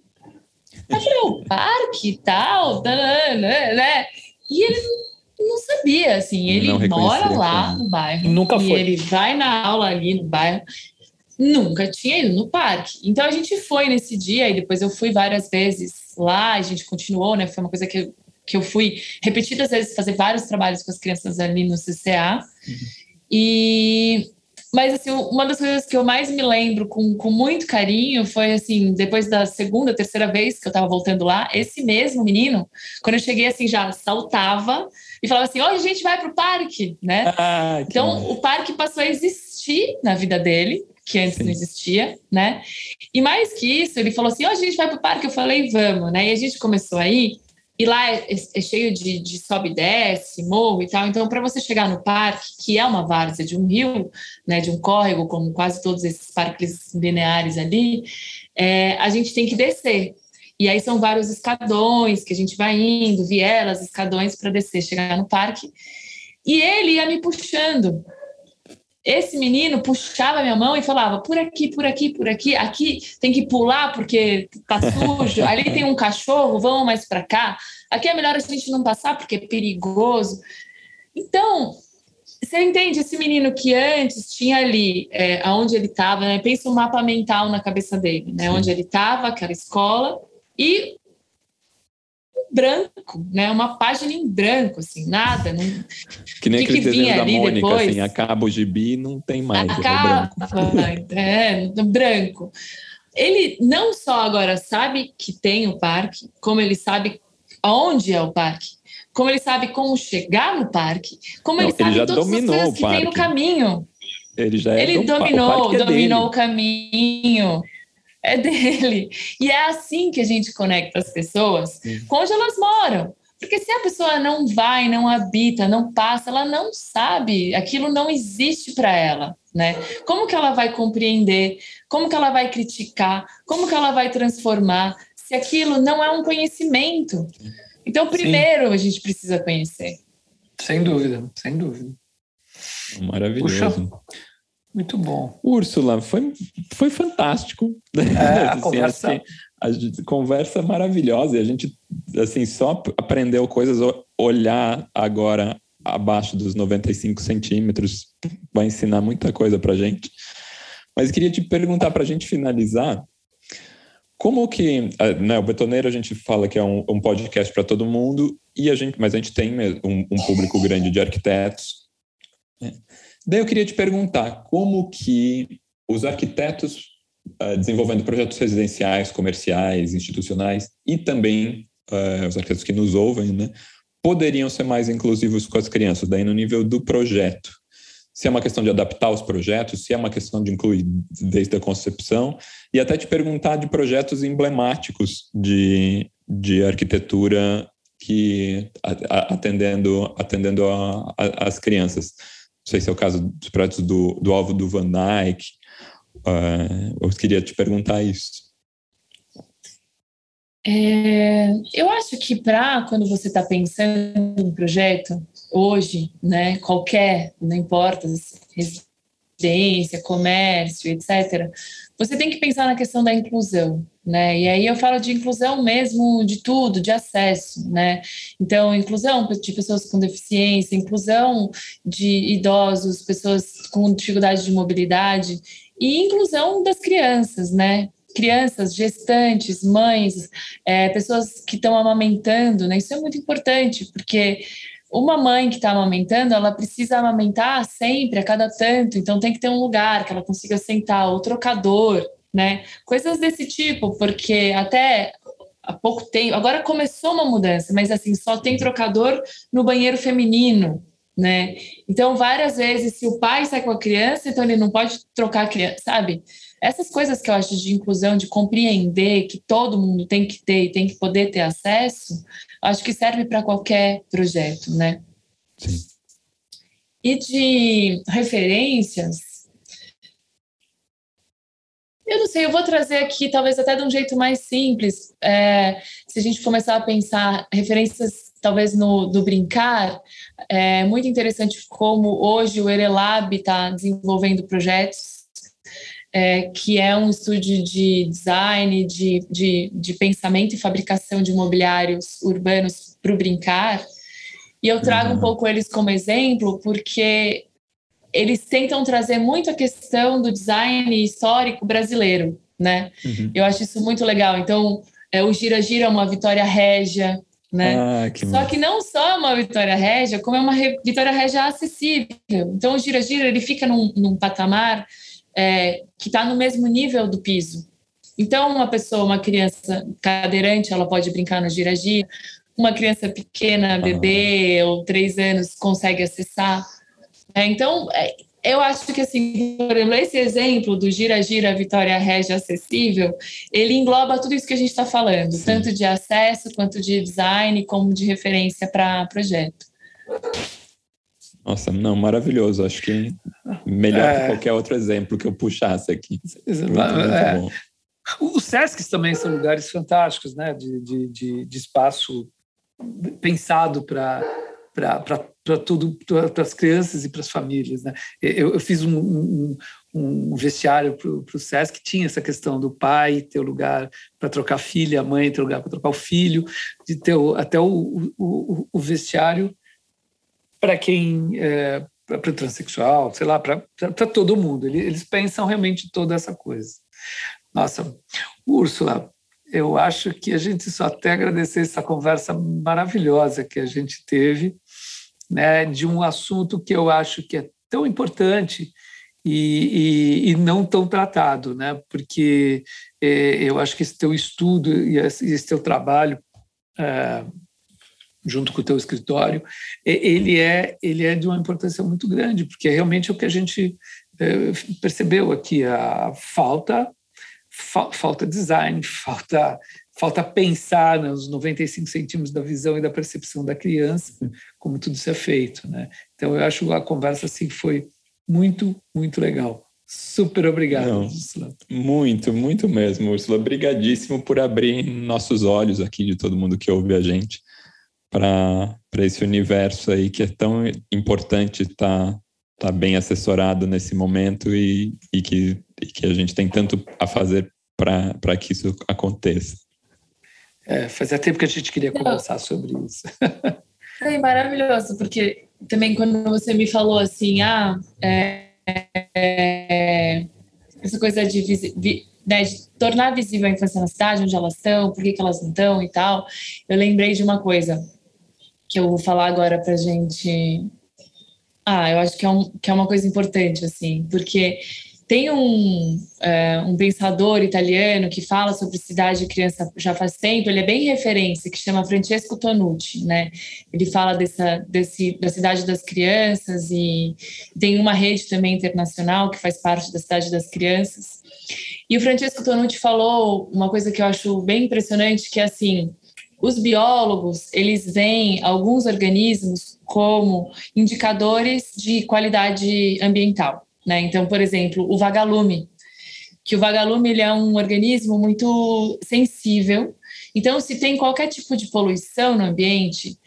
Eu falei: o parque tal, né? E ele não sabia, assim, ele mora lá como. no bairro. Nunca e foi. ele vai na aula ali no bairro. Nunca tinha ido no parque. Então a gente foi nesse dia e depois eu fui várias vezes lá, a gente continuou, né? Foi uma coisa que eu, que eu fui repetidas vezes fazer vários trabalhos com as crianças ali no CCA. Uhum. E mas, assim, uma das coisas que eu mais me lembro com, com muito carinho foi, assim, depois da segunda, terceira vez que eu estava voltando lá, esse mesmo menino, quando eu cheguei, assim, já saltava e falava assim, hoje a gente vai para o parque, né? Ah, então, o parque passou a existir na vida dele, que antes Sim. não existia, né? E mais que isso, ele falou assim, hoje a gente vai para o parque, eu falei, vamos, né? E a gente começou aí, e lá é, é cheio de, de, sobe e desce, morro e tal. Então, para você chegar no parque, que é uma várzea de um rio, né, de um córrego, como quase todos esses parques lineares ali, é, a gente tem que descer. E aí são vários escadões que a gente vai indo, vielas, escadões para descer, chegar no parque. E ele ia me puxando esse menino puxava minha mão e falava: por aqui, por aqui, por aqui, aqui tem que pular porque tá sujo, ali tem um cachorro, vamos mais para cá, aqui é melhor a gente não passar porque é perigoso. Então, você entende esse menino que antes tinha ali, é, aonde ele estava, né? Pensa um mapa mental na cabeça dele, né? Sim. Onde ele estava, aquela escola, e branco, né? Uma página em branco, assim, nada. Não... Que nem aquele desenho da Mônica, depois? assim, acaba o gibi não tem mais. Acaba, é, branco. é, branco. Ele não só agora sabe que tem o parque, como ele sabe onde é o parque, como ele sabe como chegar no parque, como não, ele sabe ele todas as coisas que tem no caminho. Ele já é Ele dominou, o é dominou dele. o caminho é dele. E é assim que a gente conecta as pessoas com onde elas moram. Porque se a pessoa não vai, não habita, não passa, ela não sabe, aquilo não existe para ela, né? Como que ela vai compreender? Como que ela vai criticar? Como que ela vai transformar se aquilo não é um conhecimento? Então, primeiro Sim. a gente precisa conhecer. Sem dúvida, sem dúvida. Maravilhoso. Puxa. Muito bom. Úrsula, foi, foi fantástico. É, a assim, conversa... Assim, a conversa maravilhosa. E a gente, assim, só aprendeu coisas, olhar agora abaixo dos 95 centímetros vai ensinar muita coisa para gente. Mas queria te perguntar para a gente finalizar, como que, né, o Betoneiro a gente fala que é um, um podcast para todo mundo, e a gente, mas a gente tem um, um público grande de arquitetos. Né? Daí eu queria te perguntar como que os arquitetos uh, desenvolvendo projetos residenciais, comerciais, institucionais e também uh, os arquitetos que nos ouvem, né, poderiam ser mais inclusivos com as crianças, daí no nível do projeto. Se é uma questão de adaptar os projetos, se é uma questão de incluir desde a concepção, e até te perguntar de projetos emblemáticos de, de arquitetura que atendendo atendendo as crianças sei se é o caso dos projetos do, do alvo do Van Dyke. Uh, eu queria te perguntar isso. É, eu acho que para quando você está pensando em um projeto, hoje, né, qualquer, não importa, residência, comércio, etc., você tem que pensar na questão da inclusão, né? E aí eu falo de inclusão mesmo de tudo, de acesso, né? Então, inclusão de pessoas com deficiência, inclusão de idosos, pessoas com dificuldade de mobilidade e inclusão das crianças, né? Crianças, gestantes, mães, é, pessoas que estão amamentando, né? Isso é muito importante, porque uma mãe que está amamentando, ela precisa amamentar sempre, a cada tanto, então tem que ter um lugar que ela consiga sentar, o trocador, né? Coisas desse tipo, porque até há pouco tempo, agora começou uma mudança, mas assim, só tem trocador no banheiro feminino, né? Então, várias vezes, se o pai sai com a criança, então ele não pode trocar a criança, sabe? Essas coisas que eu acho de inclusão, de compreender que todo mundo tem que ter e tem que poder ter acesso, acho que serve para qualquer projeto, né? Sim. E de referências, eu não sei, eu vou trazer aqui, talvez até de um jeito mais simples. É, se a gente começar a pensar referências, talvez no do brincar, é muito interessante como hoje o Erelab está desenvolvendo projetos é, que é um estúdio de design, de, de, de pensamento e fabricação de mobiliários urbanos para o brincar. E eu trago uhum. um pouco eles como exemplo porque eles tentam trazer muito a questão do design histórico brasileiro, né? Uhum. Eu acho isso muito legal. Então, é, o Gira Gira é uma vitória régia, né? Ah, que só que não só é uma vitória régia, como é uma vitória régia acessível. Então, o Gira Gira ele fica num, num patamar é, que está no mesmo nível do piso. Então, uma pessoa, uma criança cadeirante, ela pode brincar no Gira Gira. Uma criança pequena, bebê ou três anos, consegue acessar. É, então, é, eu acho que, assim, por exemplo, esse exemplo do gira-gira Vitória Regia acessível, ele engloba tudo isso que a gente está falando, Sim. tanto de acesso, quanto de design, como de referência para projeto. Nossa, não, maravilhoso. Acho que melhor é... que qualquer outro exemplo que eu puxasse aqui. Muito, muito é... bom. Os SESCs também são lugares fantásticos, né? De, de, de, de espaço pensado para para tudo, para as crianças e para as famílias. Né? Eu, eu fiz um, um, um vestiário para o SESC que tinha essa questão do pai ter o lugar para trocar a filha, a mãe ter o lugar para trocar o filho, de ter o, até o, o, o vestiário para quem é, para transexual, sei lá, para todo mundo. Eles pensam realmente toda essa coisa. Nossa, Úrsula, eu acho que a gente só até agradecer essa conversa maravilhosa que a gente teve, né, de um assunto que eu acho que é tão importante e, e, e não tão tratado, né, porque é, eu acho que esse teu estudo e esse teu trabalho é, junto com o teu escritório, ele é ele é de uma importância muito grande, porque é realmente o que a gente é, percebeu aqui a falta fa falta design, falta, falta pensar nos 95 centímetros da visão e da percepção da criança, como tudo isso é feito. Né? Então, eu acho a conversa assim foi muito, muito legal. Super obrigado, Não, Ursula. Muito, muito mesmo, Ursula. Obrigadíssimo por abrir nossos olhos aqui de todo mundo que ouve a gente para esse universo aí que é tão importante estar tá, tá bem assessorado nesse momento e, e que e que a gente tem tanto a fazer para que isso aconteça. É, fazia tempo que a gente queria conversar sobre isso. É maravilhoso, porque também quando você me falou assim, ah, é, é, essa coisa de, vi, né, de, tornar visível a infância na cidade, onde elas estão, por que, que elas não estão e tal, eu lembrei de uma coisa que eu vou falar agora para gente. Ah, eu acho que é, um, que é uma coisa importante, assim, porque tem um, é, um pensador italiano que fala sobre cidade e criança já faz tempo, ele é bem referência, que chama Francesco Tonucci, né? Ele fala dessa, desse, da cidade das crianças e tem uma rede também internacional que faz parte da cidade das crianças. E o Francesco Tonucci falou uma coisa que eu acho bem impressionante, que é assim, os biólogos, eles veem alguns organismos como indicadores de qualidade ambiental. Né? Então, por exemplo, o vagalume, que o vagalume ele é um organismo muito sensível. Então, se tem qualquer tipo de poluição no ambiente,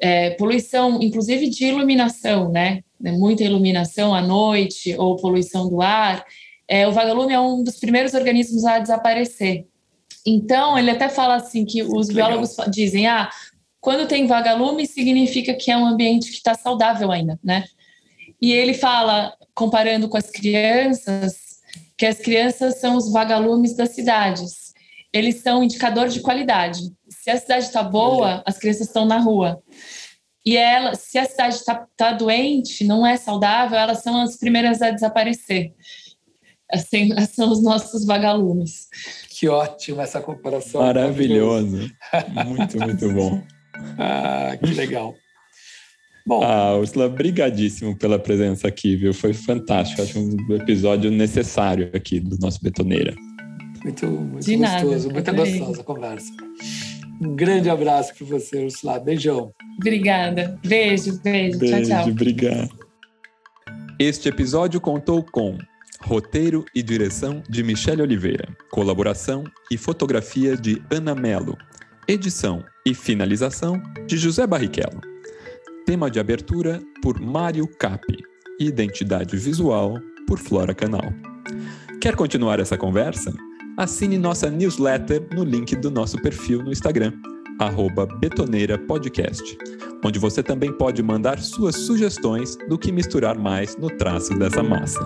é, poluição, inclusive de iluminação, né? Muita iluminação à noite ou poluição do ar, é, o vagalume é um dos primeiros organismos a desaparecer. Então, ele até fala assim que os biólogos dizem, ah, quando tem vagalume significa que é um ambiente que está saudável ainda, né? E ele fala, comparando com as crianças, que as crianças são os vagalumes das cidades. Eles são um indicador de qualidade. Se a cidade está boa, as crianças estão na rua. E ela, se a cidade está tá doente, não é saudável, elas são as primeiras a desaparecer. Assim, são os nossos vagalumes. Que ótimo essa comparação. Maravilhoso. muito, muito bom. ah, que legal. Bom. Ah, Ursula, brigadíssimo pela presença aqui, viu? Foi fantástico. Acho um episódio necessário aqui do nosso Betoneira. Muito, muito De gostoso, nada, muito gostosa a conversa. Um grande abraço para você, Ursula. Beijão. Obrigada. Beijo, beijo. Beijo, tchau, tchau. obrigado. Este episódio contou com roteiro e direção de Michele Oliveira, colaboração e fotografia de Ana Melo, edição e finalização de José Barrichello. Tema de abertura por Mário Capi. Identidade visual por Flora Canal. Quer continuar essa conversa? Assine nossa newsletter no link do nosso perfil no Instagram, arroba Betoneira Podcast, onde você também pode mandar suas sugestões do que misturar mais no traço dessa massa.